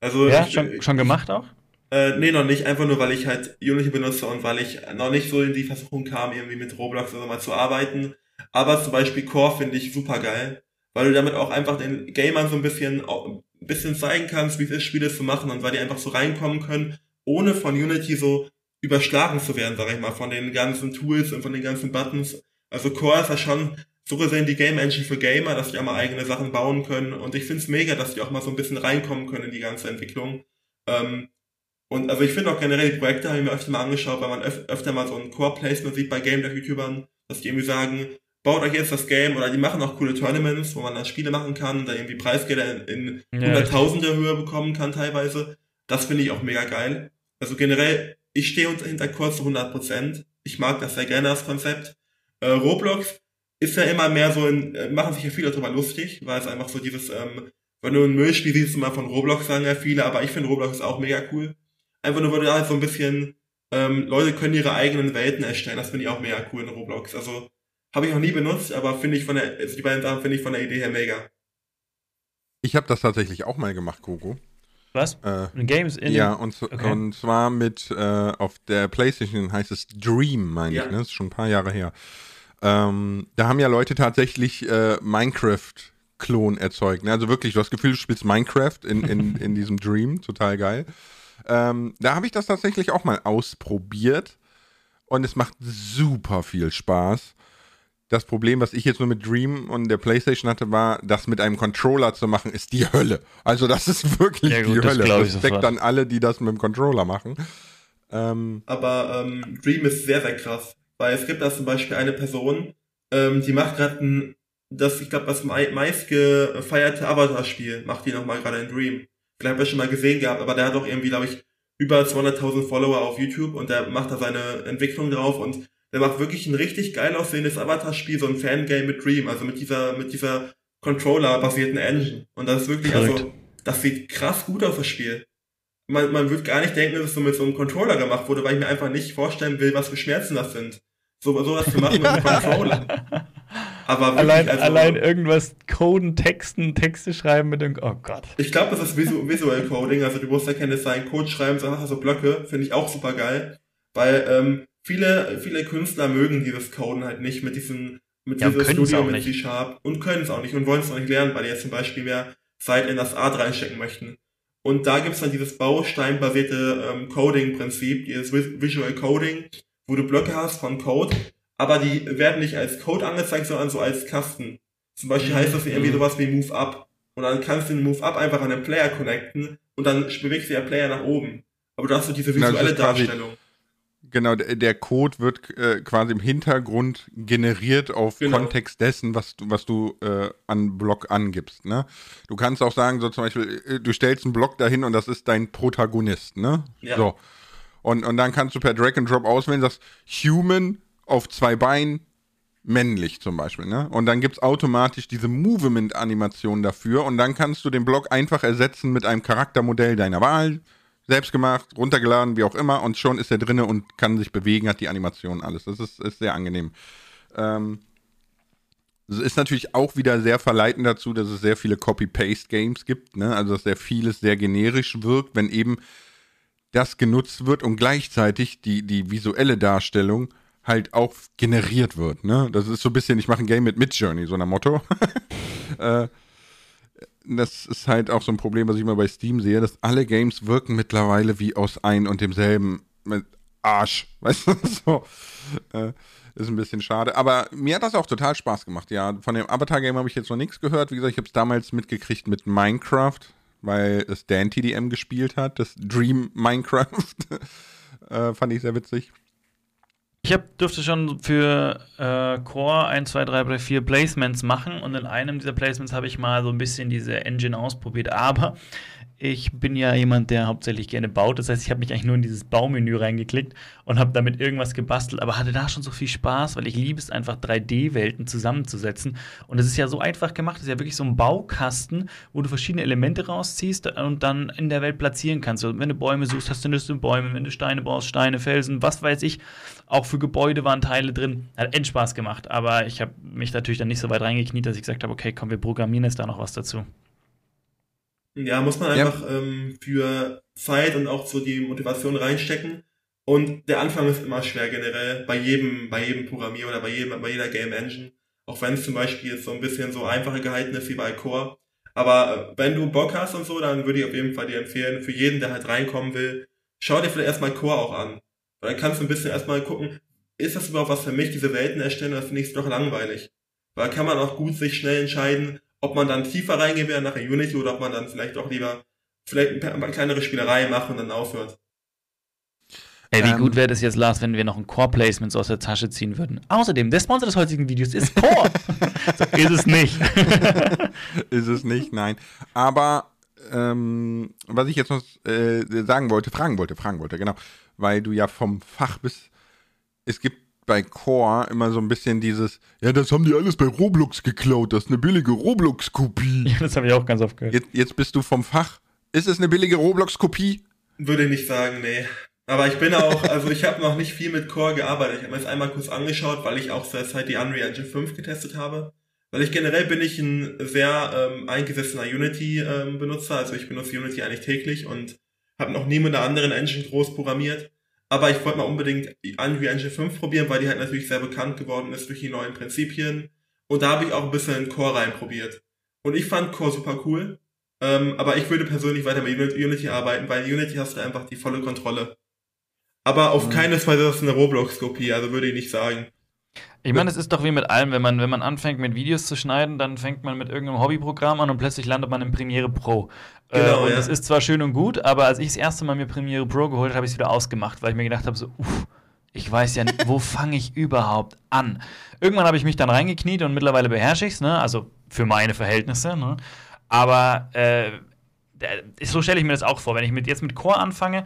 Also ja, ich, schon, ich, schon gemacht auch? Äh, nee, noch nicht. Einfach nur, weil ich halt Unity benutze und weil ich noch nicht so in die Versuchung kam, irgendwie mit Roblox oder so mal zu arbeiten. Aber zum Beispiel Core finde ich super geil, weil du damit auch einfach den Gamern so ein bisschen, ein bisschen zeigen kannst, wie es ist, Spiele zu machen und weil die einfach so reinkommen können, ohne von Unity so überschlagen zu werden, sag ich mal, von den ganzen Tools und von den ganzen Buttons. Also Core ist ja schon so gesehen die Game Engine für Gamer, dass die auch mal eigene Sachen bauen können. Und ich finde es mega, dass die auch mal so ein bisschen reinkommen können in die ganze Entwicklung. Ähm, und also ich finde auch generell die Projekte habe ich mir öfter mal angeschaut, weil man öf öfter mal so ein Core-Placement sieht bei Game YouTubern, dass die irgendwie sagen, baut euch jetzt das Game oder die machen auch coole Tournaments, wo man dann Spiele machen kann, da irgendwie Preisgelder in, in ja, Hunderttausende Höhe bekommen kann teilweise. Das finde ich auch mega geil. Also generell, ich stehe hinter kurz zu 100%. Ich mag das sehr gerne, das Konzept. Äh, Roblox ist ja immer mehr so in, äh, machen sich ja viele darüber lustig, weil es einfach so dieses, ähm, wenn du ein Müllspiel siehst, immer von Roblox sagen ja viele, aber ich finde Roblox ist auch mega cool. Einfach nur, weil du halt so ein bisschen, ähm, Leute können ihre eigenen Welten erstellen, das finde ich auch mega cool in Roblox. Also, habe ich noch nie benutzt, aber finde ich von der, also die beiden Sachen finde ich von der Idee her mega. Ich habe das tatsächlich auch mal gemacht, Coco. Was? Äh, Games? In ja, und, okay. und zwar mit, äh, auf der Playstation heißt es Dream, meine ja. ich, ne? Das ist schon ein paar Jahre her. Ähm, da haben ja Leute tatsächlich äh, Minecraft-Klon erzeugt. Ne? Also wirklich, du hast das Gefühl, du spielst Minecraft in, in, in diesem Dream. Total geil. Ähm, da habe ich das tatsächlich auch mal ausprobiert. Und es macht super viel Spaß. Das Problem, was ich jetzt nur mit Dream und der PlayStation hatte, war, das mit einem Controller zu machen, ist die Hölle. Also das ist wirklich ja, gut, die Hölle. Das Respekt an alle, die das mit dem Controller machen. Ähm, Aber ähm, Dream ist sehr, sehr krass. Weil es gibt da zum Beispiel eine Person, ähm, die macht gerade ein, das, ich glaube, das meist gefeierte Avatar-Spiel, macht die nochmal gerade in Dream. Vielleicht habt ihr schon mal gesehen gehabt, aber der hat doch irgendwie, glaube ich, über 200.000 Follower auf YouTube und der macht da seine Entwicklung drauf und der macht wirklich ein richtig geil aussehendes Avatar-Spiel, so ein Fangame mit Dream, also mit dieser, mit dieser Controller-basierten Engine. Und das ist wirklich, Correct. also, das sieht krass gut aus, das Spiel. Man, man würde gar nicht denken, dass es so mit so einem Controller gemacht wurde, weil ich mir einfach nicht vorstellen will, was für Schmerzen das sind. So, sowas zu machen mit einem Controller. Aber allein, also, allein irgendwas coden, texten, Texte schreiben mit dem, oh Gott. Ich glaube, das ist Visu Visual Coding, also du musst erkennen, es sei ein Code schreiben, so hast du Blöcke, finde ich auch super geil. Weil ähm, viele, viele Künstler mögen dieses Coden halt nicht mit diesem, mit ja, diesem Studio mit C-Sharp und können es auch nicht und wollen es auch nicht lernen, weil die jetzt zum Beispiel mehr Zeit in das Art reinstecken möchten. Und da gibt's dann dieses bausteinbasierte ähm, Coding-Prinzip, dieses Visual Coding, wo du Blöcke hast von Code, aber die werden nicht als Code angezeigt, sondern so als Kasten. Zum Beispiel heißt das irgendwie mhm. sowas wie Move Up. Und dann kannst du den Move Up einfach an den Player connecten und dann bewegt sich der Player nach oben. Aber du hast so diese visuelle Darstellung. Genau, der Code wird äh, quasi im Hintergrund generiert auf genau. Kontext dessen, was du, was du äh, an Block angibst. Ne? Du kannst auch sagen, so zum Beispiel, äh, du stellst einen Block dahin und das ist dein Protagonist. Ne? Ja. So. Und, und dann kannst du per Drag and Drop auswählen, sagst Human auf zwei Beinen, männlich zum Beispiel. Ne? Und dann gibt es automatisch diese Movement-Animation dafür und dann kannst du den Block einfach ersetzen mit einem Charaktermodell deiner Wahl selbst gemacht, runtergeladen, wie auch immer, und schon ist er drinne und kann sich bewegen, hat die Animation, alles. Das ist, ist sehr angenehm. Ähm, es ist natürlich auch wieder sehr verleitend dazu, dass es sehr viele Copy-Paste-Games gibt, ne? Also dass sehr vieles sehr generisch wirkt, wenn eben das genutzt wird und gleichzeitig die, die visuelle Darstellung halt auch generiert wird, ne? Das ist so ein bisschen, ich mache ein Game mit Midjourney, so ein Motto. äh, das ist halt auch so ein Problem, was ich immer bei Steam sehe, dass alle Games wirken mittlerweile wie aus ein und demselben Arsch. Weißt du, so. Äh, ist ein bisschen schade. Aber mir hat das auch total Spaß gemacht. Ja, von dem Avatar-Game habe ich jetzt noch nichts gehört. Wie gesagt, ich habe es damals mitgekriegt mit Minecraft, weil es Dan TDM gespielt hat. Das Dream Minecraft. äh, fand ich sehr witzig. Ich hab, durfte schon für äh, Core 1, 2, 3, 3, 4 Placements machen und in einem dieser Placements habe ich mal so ein bisschen diese Engine ausprobiert. Aber ich bin ja jemand, der hauptsächlich gerne baut. Das heißt, ich habe mich eigentlich nur in dieses Baumenü reingeklickt und habe damit irgendwas gebastelt, aber hatte da schon so viel Spaß, weil ich liebe es einfach 3D-Welten zusammenzusetzen. Und es ist ja so einfach gemacht. Es ist ja wirklich so ein Baukasten, wo du verschiedene Elemente rausziehst und dann in der Welt platzieren kannst. Also, wenn du Bäume suchst, hast du Nüsse Bäume. Wenn du Steine brauchst, Steine, Felsen, was weiß ich. Auch für Gebäude waren Teile drin. Hat Endspaß gemacht. Aber ich habe mich natürlich dann nicht so weit reingekniet, dass ich gesagt habe, okay, komm, wir programmieren jetzt da noch was dazu. Ja, muss man einfach ja. ähm, für Zeit und auch so die Motivation reinstecken. Und der Anfang ist immer schwer generell bei jedem, bei jedem Programmier oder bei jedem, bei jeder Game Engine. Auch wenn es zum Beispiel jetzt so ein bisschen so einfacher gehalten ist wie bei Core. Aber äh, wenn du Bock hast und so, dann würde ich auf jeden Fall dir empfehlen, für jeden, der halt reinkommen will, schau dir vielleicht erstmal Core auch an. Weil dann kannst du ein bisschen erstmal gucken, ist das überhaupt was für mich, diese Welten erstellen, oder finde ich es doch langweilig. Weil kann man auch gut sich schnell entscheiden, ob man dann tiefer reingehen will nach Unity oder ob man dann vielleicht auch lieber vielleicht ein paar kleinere Spielereien macht und dann aufhört. Ey, wie ähm, gut wäre das jetzt, Lars, wenn wir noch ein Core-Placement aus der Tasche ziehen würden? Außerdem, der Sponsor des heutigen Videos ist Core. so, ist es nicht. ist es nicht, nein. Aber ähm, was ich jetzt noch äh, sagen wollte, fragen wollte, fragen wollte, genau, weil du ja vom Fach bist. Es gibt bei Core immer so ein bisschen dieses, ja, das haben die alles bei Roblox geklaut, das ist eine billige Roblox-Kopie. Ja, das habe ich auch ganz oft gehört. Jetzt, jetzt bist du vom Fach. Ist es eine billige Roblox-Kopie? Würde ich nicht sagen, nee. Aber ich bin auch, also ich habe noch nicht viel mit Core gearbeitet. Ich habe mir das einmal kurz angeschaut, weil ich auch seit die Unreal Engine 5 getestet habe. Weil ich generell bin ich ein sehr ähm, eingesessener Unity-Benutzer. Ähm, also ich benutze Unity eigentlich täglich und habe noch nie mit einer anderen Engine groß programmiert. Aber ich wollte mal unbedingt Unreal Engine 5 probieren, weil die halt natürlich sehr bekannt geworden ist durch die neuen Prinzipien. Und da habe ich auch ein bisschen Core reinprobiert. Und ich fand Core super cool. Ähm, aber ich würde persönlich weiter mit Unity arbeiten, weil in Unity hast du einfach die volle Kontrolle. Aber auf mhm. keines Fall ist das eine Roblox-Kopie, also würde ich nicht sagen. Ich meine, es ist doch wie mit allem, wenn man, wenn man anfängt mit Videos zu schneiden, dann fängt man mit irgendeinem Hobbyprogramm an und plötzlich landet man in Premiere Pro. Äh, genau, äh, und ja. das ist zwar schön und gut, aber als ich das erste Mal mir Premiere Pro geholt habe, habe ich es wieder ausgemacht, weil ich mir gedacht habe, so, uff, ich weiß ja nicht, wo fange ich überhaupt an? Irgendwann habe ich mich dann reingekniet und mittlerweile beherrsche ich es, ne? also für meine Verhältnisse. Ne? Aber äh, so stelle ich mir das auch vor. Wenn ich mit, jetzt mit Core anfange,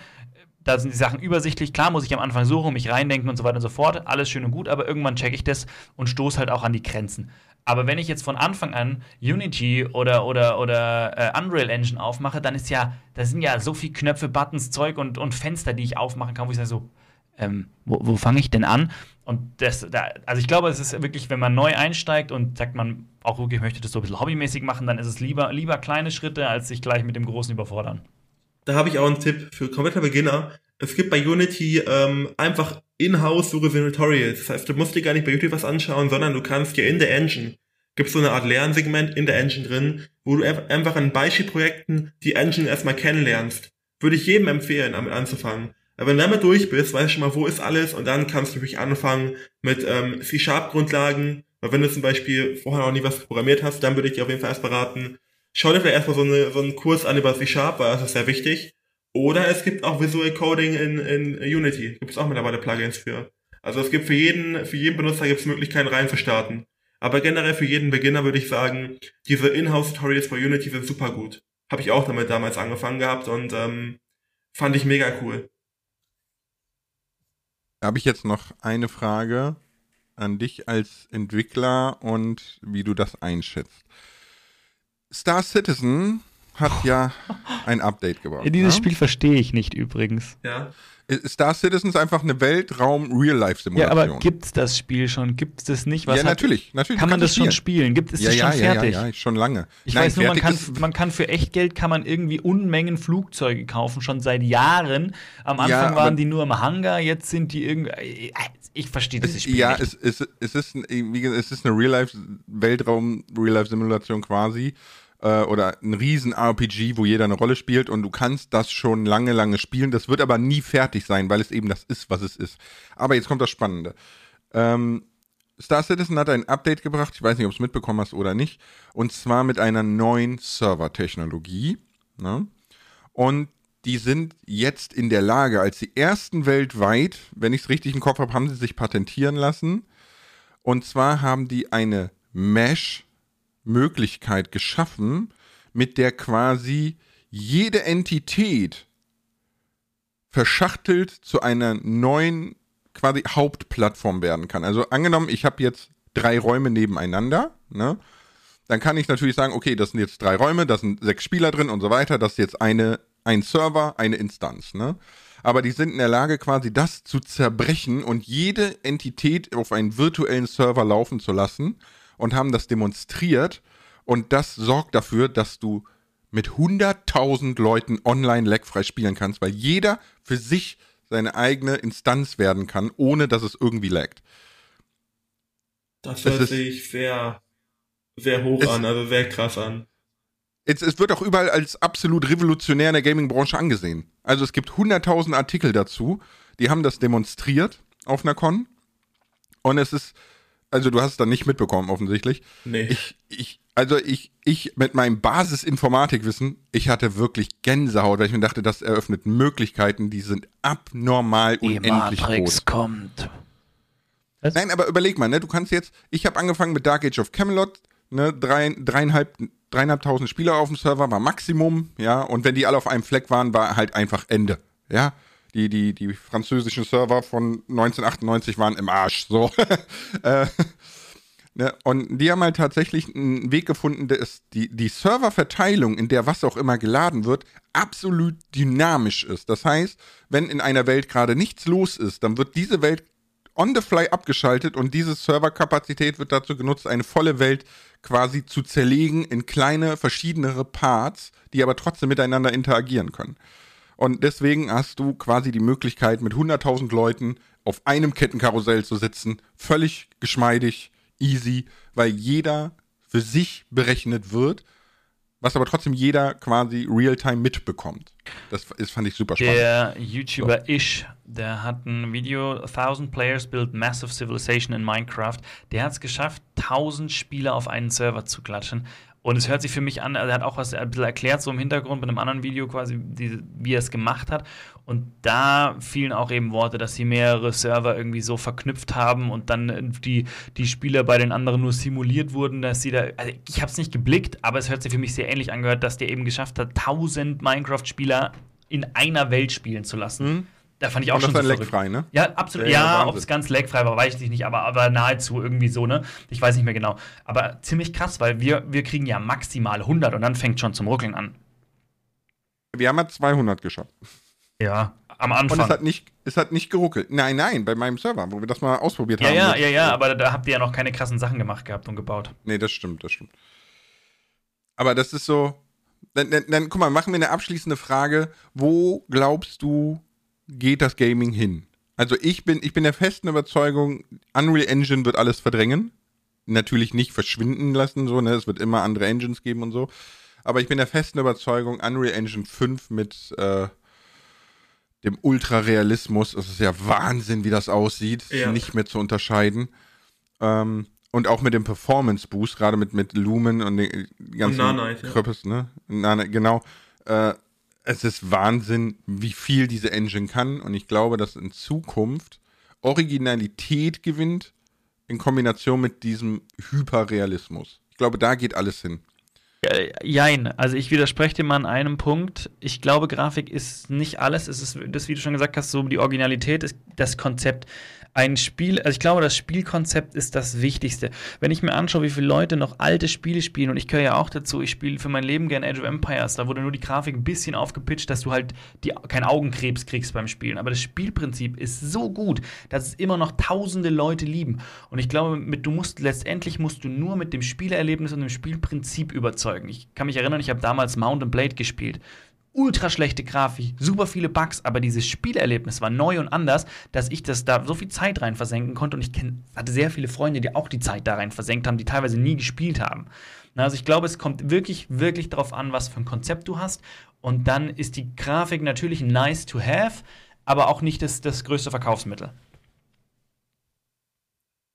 da sind die Sachen übersichtlich. Klar muss ich am Anfang suchen, mich reindenken und so weiter und so fort. Alles schön und gut, aber irgendwann checke ich das und stoße halt auch an die Grenzen. Aber wenn ich jetzt von Anfang an Unity oder, oder, oder äh, Unreal Engine aufmache, dann ist ja, da sind ja so viele Knöpfe, Buttons, Zeug und, und Fenster, die ich aufmachen kann, wo ich sage so, ähm, wo, wo fange ich denn an? Und das, da, also ich glaube, es ist wirklich, wenn man neu einsteigt und sagt man auch wirklich, ich möchte das so ein bisschen hobbymäßig machen, dann ist es lieber, lieber kleine Schritte, als sich gleich mit dem Großen überfordern da habe ich auch einen Tipp für komplette Beginner. Es gibt bei Unity ähm, einfach in-house Suche Tutorials. Das heißt, du musst dir gar nicht bei YouTube was anschauen, sondern du kannst dir in der Engine, gibt so eine Art Lernsegment in der Engine drin, wo du einfach in Beispielprojekten die Engine erstmal kennenlernst. Würde ich jedem empfehlen, damit anzufangen. Aber wenn du damit durch bist, weißt du schon mal, wo ist alles und dann kannst du wirklich anfangen mit ähm, C-Sharp-Grundlagen. Weil wenn du zum Beispiel vorher noch nie was programmiert hast, dann würde ich dir auf jeden Fall erst beraten, schau dir vielleicht erstmal so, eine, so einen Kurs an über C-Sharp, weil das ist sehr wichtig. Oder es gibt auch Visual Coding in, in Unity. Gibt es auch mittlerweile Plugins für. Also es gibt für jeden, für jeden Benutzer gibt es Möglichkeiten reinzustarten. Aber generell für jeden Beginner würde ich sagen, diese Inhouse-Tutorials bei Unity sind super gut. Habe ich auch damit damals angefangen gehabt und ähm, fand ich mega cool. Habe ich jetzt noch eine Frage an dich als Entwickler und wie du das einschätzt. Star Citizen hat ja ein Update gebracht. Dieses ja? Spiel verstehe ich nicht übrigens. Ja. Star Citizen ist einfach eine Weltraum-Real-Life-Simulation. Ja, aber gibt es das Spiel schon? Gibt es das nicht? Was ja, hat, natürlich. natürlich kann man das schon spielen? Gibt es ja, das ja, schon fertig? Ja, ja, ja, schon lange. Ich Nein, weiß nur, man kann, man kann für Echtgeld kann man irgendwie Unmengen Flugzeuge kaufen, schon seit Jahren. Am Anfang ja, waren die nur im Hangar, jetzt sind die irgendwie. Ich verstehe dieses Spiel ja, nicht. Ja, es, es, es, ist, es ist eine Real-Life-Weltraum-Real-Life-Simulation quasi äh, oder ein riesen RPG, wo jeder eine Rolle spielt und du kannst das schon lange, lange spielen. Das wird aber nie fertig sein, weil es eben das ist, was es ist. Aber jetzt kommt das Spannende. Ähm, Star Citizen hat ein Update gebracht, ich weiß nicht, ob du es mitbekommen hast oder nicht, und zwar mit einer neuen Server-Technologie. Ne? Und die sind jetzt in der Lage, als die ersten weltweit, wenn ich es richtig im Kopf habe, haben sie sich patentieren lassen. Und zwar haben die eine Mesh Möglichkeit geschaffen, mit der quasi jede Entität verschachtelt zu einer neuen quasi Hauptplattform werden kann. Also angenommen, ich habe jetzt drei Räume nebeneinander, ne? Dann kann ich natürlich sagen, okay, das sind jetzt drei Räume, da sind sechs Spieler drin und so weiter, das ist jetzt eine, ein Server, eine Instanz, ne? Aber die sind in der Lage, quasi das zu zerbrechen und jede Entität auf einen virtuellen Server laufen zu lassen und haben das demonstriert. Und das sorgt dafür, dass du mit 100.000 Leuten online lagfrei spielen kannst, weil jeder für sich seine eigene Instanz werden kann, ohne dass es irgendwie laggt. Das hört sich sehr, sehr hoch an, also sehr krass an. Es, es, wird auch überall als absolut revolutionär in der Gaming-Branche angesehen. Also es gibt 100.000 Artikel dazu, die haben das demonstriert auf einer Con. Und es ist, also du hast es dann nicht mitbekommen, offensichtlich. Nee. Ich, ich, also ich, ich mit meinem Basis-Informatikwissen, ich hatte wirklich Gänsehaut, weil ich mir dachte, das eröffnet Möglichkeiten, die sind abnormal die unendlich Matrix groß. kommt. Was? Nein, aber überleg mal, ne, du kannst jetzt, ich habe angefangen mit Dark Age of Camelot, ne, drei, dreieinhalb, dreieinhalbtausend Spieler auf dem Server war Maximum, ja, und wenn die alle auf einem Fleck waren, war halt einfach Ende, ja die, die, die französischen Server von 1998 waren im Arsch. So. äh, ne? Und die haben halt tatsächlich einen Weg gefunden, dass die, die Serververteilung, in der was auch immer geladen wird, absolut dynamisch ist. Das heißt, wenn in einer Welt gerade nichts los ist, dann wird diese Welt on the fly abgeschaltet und diese Serverkapazität wird dazu genutzt, eine volle Welt quasi zu zerlegen in kleine, verschiedenere Parts, die aber trotzdem miteinander interagieren können. Und deswegen hast du quasi die Möglichkeit, mit 100.000 Leuten auf einem Kettenkarussell zu sitzen. Völlig geschmeidig, easy, weil jeder für sich berechnet wird, was aber trotzdem jeder quasi real-time mitbekommt. Das ist, fand ich super spannend. Der YouTuber so. Ish, der hat ein Video, 1000 Players build massive civilization in Minecraft. Der hat es geschafft, 1000 Spieler auf einen Server zu klatschen. Und es hört sich für mich an, also er hat auch was ein bisschen erklärt, so im Hintergrund bei einem anderen Video quasi, die, wie er es gemacht hat. Und da fielen auch eben Worte, dass sie mehrere Server irgendwie so verknüpft haben und dann die, die Spieler bei den anderen nur simuliert wurden, dass sie da. Also ich habe es nicht geblickt, aber es hört sich für mich sehr ähnlich angehört, dass der eben geschafft hat, 1000 Minecraft-Spieler in einer Welt spielen zu lassen. Mhm. Da fand ich auch und schon das so leckfrei, ne? Ja, absolut. Ja, ja ob es ganz leckfrei war, weiß ich nicht, aber, aber nahezu irgendwie so, ne? Ich weiß nicht mehr genau. Aber ziemlich krass, weil wir, wir kriegen ja maximal 100 und dann fängt schon zum Ruckeln an. Wir haben ja 200 geschafft. Ja, am Anfang. Und es hat nicht, es hat nicht geruckelt. Nein, nein, bei meinem Server, wo wir das mal ausprobiert ja, haben. Ja, ja, ja, aber da habt ihr ja noch keine krassen Sachen gemacht gehabt und gebaut. Nee, das stimmt, das stimmt. Aber das ist so. Dann, dann, dann guck mal, machen wir eine abschließende Frage. Wo glaubst du, geht das Gaming hin? Also ich bin, ich bin der festen Überzeugung, Unreal Engine wird alles verdrängen. Natürlich nicht verschwinden lassen, so, ne? Es wird immer andere Engines geben und so. Aber ich bin der festen Überzeugung, Unreal Engine 5 mit äh, dem Ultrarealismus, es ist ja Wahnsinn, wie das aussieht, ja. nicht mehr zu unterscheiden. Ähm, und auch mit dem Performance Boost, gerade mit, mit Lumen und den ganzen und Nanite, Kröppes, ja. ne? Nana, genau. Äh, es ist Wahnsinn, wie viel diese Engine kann. Und ich glaube, dass in Zukunft Originalität gewinnt in Kombination mit diesem Hyperrealismus. Ich glaube, da geht alles hin. Jein, also ich widerspreche dir mal an einem Punkt. Ich glaube, Grafik ist nicht alles. Es ist das, wie du schon gesagt hast, so die Originalität, ist das Konzept. Ein Spiel, also ich glaube, das Spielkonzept ist das Wichtigste. Wenn ich mir anschaue, wie viele Leute noch alte Spiele spielen, und ich gehöre ja auch dazu, ich spiele für mein Leben gerne Age of Empires, da wurde nur die Grafik ein bisschen aufgepitcht, dass du halt die, keinen Augenkrebs kriegst beim Spielen. Aber das Spielprinzip ist so gut, dass es immer noch tausende Leute lieben. Und ich glaube, mit, du musst letztendlich musst du nur mit dem Spielerlebnis und dem Spielprinzip überzeugen. Ich kann mich erinnern, ich habe damals Mount Blade gespielt ultra schlechte Grafik, super viele Bugs, aber dieses Spielerlebnis war neu und anders, dass ich das da so viel Zeit rein versenken konnte und ich kenn, hatte sehr viele Freunde, die auch die Zeit da rein versenkt haben, die teilweise nie gespielt haben. Also ich glaube, es kommt wirklich, wirklich darauf an, was für ein Konzept du hast und dann ist die Grafik natürlich nice to have, aber auch nicht das, das größte Verkaufsmittel.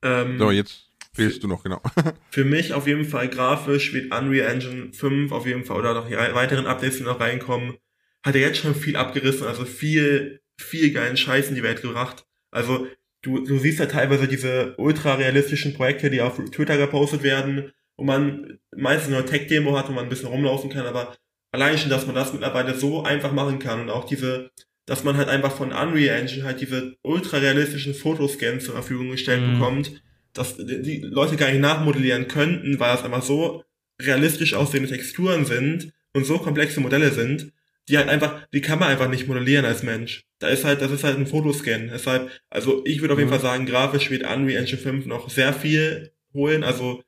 Ähm, so, jetzt Fehlst du noch, genau. für mich auf jeden Fall grafisch wird Unreal Engine 5 auf jeden Fall oder noch die weiteren Updates, die noch reinkommen, hat er jetzt schon viel abgerissen, also viel, viel geilen Scheiß in die Welt gebracht. Also du, du siehst ja teilweise diese ultra realistischen Projekte, die auf Twitter gepostet werden, wo man meistens nur Tech-Demo hat, wo man ein bisschen rumlaufen kann, aber allein schon, dass man das mittlerweile so einfach machen kann und auch diese, dass man halt einfach von Unreal Engine halt diese ultra realistischen Fotoscans zur Verfügung gestellt mhm. bekommt, dass die Leute gar nicht nachmodellieren könnten, weil das einfach so realistisch aussehende Texturen sind und so komplexe Modelle sind, die halt einfach, die kann man einfach nicht modellieren als Mensch. Da ist halt, das ist halt ein Fotoscan. Deshalb, also ich würde auf jeden mhm. Fall sagen, grafisch wird Unreal Engine 5 noch sehr viel holen. Also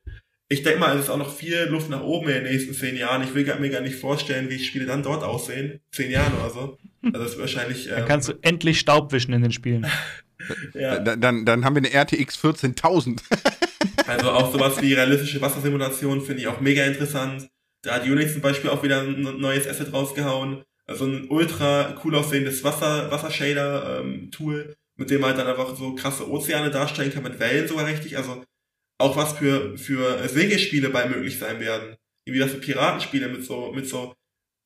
ich denke mal, es ist auch noch viel Luft nach oben in den nächsten zehn Jahren. Ich will mir gar nicht vorstellen, wie Spiele dann dort aussehen. Zehn Jahren oder so. Also das ist wahrscheinlich. Ähm, dann kannst du endlich Staub wischen in den Spielen. ja. dann, dann, dann haben wir eine RTX 14000. also auch sowas wie realistische Wassersimulation finde ich auch mega interessant. Da hat Unix zum Beispiel auch wieder ein neues Asset rausgehauen. Also ein ultra cool aussehendes Wasser, Wassershader-Tool, ähm, mit dem man halt dann einfach so krasse Ozeane darstellen kann, mit Wellen sogar richtig. Also auch was für, für Segelspiele bei möglich sein werden. Wie das für Piratenspiele mit so, mit so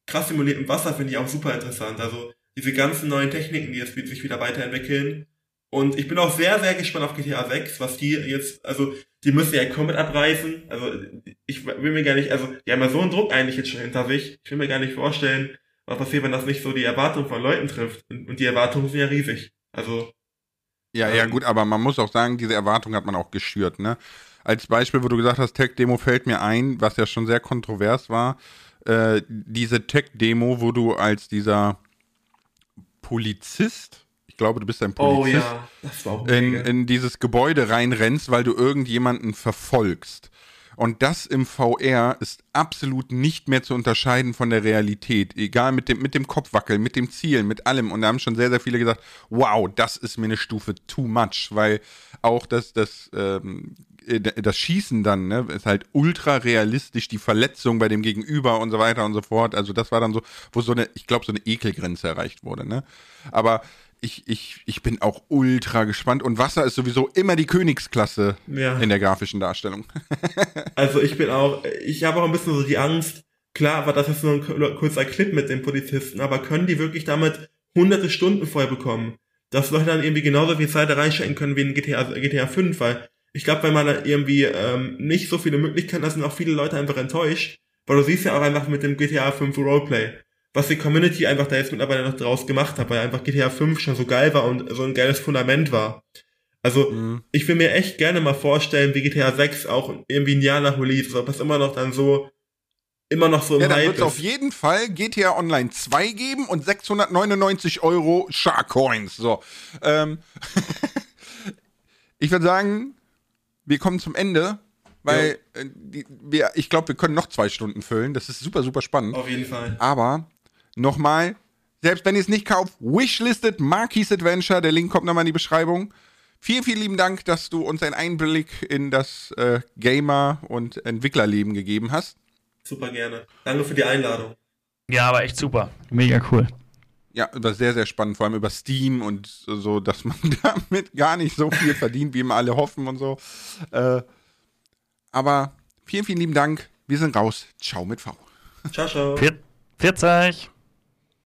krass simuliertem Wasser finde ich auch super interessant. Also diese ganzen neuen Techniken, die jetzt sich wieder weiterentwickeln, und ich bin auch sehr, sehr gespannt auf GTA 6, was die jetzt, also die müssen ja komplett abreißen. Also ich will mir gar nicht, also die haben ja so einen Druck eigentlich jetzt schon hinter sich. Ich will mir gar nicht vorstellen, was passiert, wenn das nicht so die Erwartungen von Leuten trifft. Und die Erwartungen sind ja riesig. Also. Ja, ähm, ja, gut, aber man muss auch sagen, diese Erwartung hat man auch geschürt, ne? Als Beispiel, wo du gesagt hast, Tech-Demo fällt mir ein, was ja schon sehr kontrovers war. Äh, diese Tech-Demo, wo du als dieser Polizist ich glaube, du bist ein Polizist, oh, ja. das war auch in, in dieses Gebäude reinrennst, weil du irgendjemanden verfolgst. Und das im VR ist absolut nicht mehr zu unterscheiden von der Realität. Egal mit dem, mit dem Kopfwackeln, mit dem Zielen, mit allem. Und da haben schon sehr, sehr viele gesagt, wow, das ist mir eine Stufe too much, weil auch das, das, ähm, äh, das Schießen dann, ne, ist halt ultra realistisch, die Verletzung bei dem Gegenüber und so weiter und so fort. Also das war dann so, wo so eine, ich glaube, so eine Ekelgrenze erreicht wurde, ne. Aber ich, ich, ich bin auch ultra gespannt. Und Wasser ist sowieso immer die Königsklasse ja. in der grafischen Darstellung. also ich bin auch, ich habe auch ein bisschen so die Angst, klar war das jetzt nur ein kurzer Clip mit den Polizisten, aber können die wirklich damit hunderte Stunden voll bekommen? Dass Leute dann irgendwie genauso viel Zeit da reinstecken können wie in GTA, GTA 5, weil ich glaube, wenn man da irgendwie ähm, nicht so viele Möglichkeiten hat, sind auch viele Leute einfach enttäuscht, weil du siehst ja auch einfach mit dem GTA 5 Roleplay was die Community einfach da jetzt mittlerweile noch draus gemacht hat, weil einfach GTA 5 schon so geil war und so ein geiles Fundament war. Also, mhm. ich will mir echt gerne mal vorstellen, wie GTA 6 auch irgendwie ein Jahr nach Release, ob es immer noch dann so, immer noch so im ja, dann wird auf jeden Fall GTA Online 2 geben und 699 Euro Shark Coins. So. Ähm ich würde sagen, wir kommen zum Ende. Weil äh, die, wir, ich glaube, wir können noch zwei Stunden füllen. Das ist super, super spannend. Auf jeden Fall. Aber Nochmal, selbst wenn ihr es nicht kauft, wishlistet Marquis Adventure. Der Link kommt nochmal in die Beschreibung. Vielen, vielen lieben Dank, dass du uns einen Einblick in das äh, Gamer- und Entwicklerleben gegeben hast. Super gerne. Danke für die Einladung. Ja, aber echt super. Mega cool. Ja, war sehr, sehr spannend, vor allem über Steam und so, dass man damit gar nicht so viel verdient, wie immer alle hoffen und so. Äh, aber vielen, vielen lieben Dank. Wir sind raus. Ciao mit V. Ciao, ciao. 40.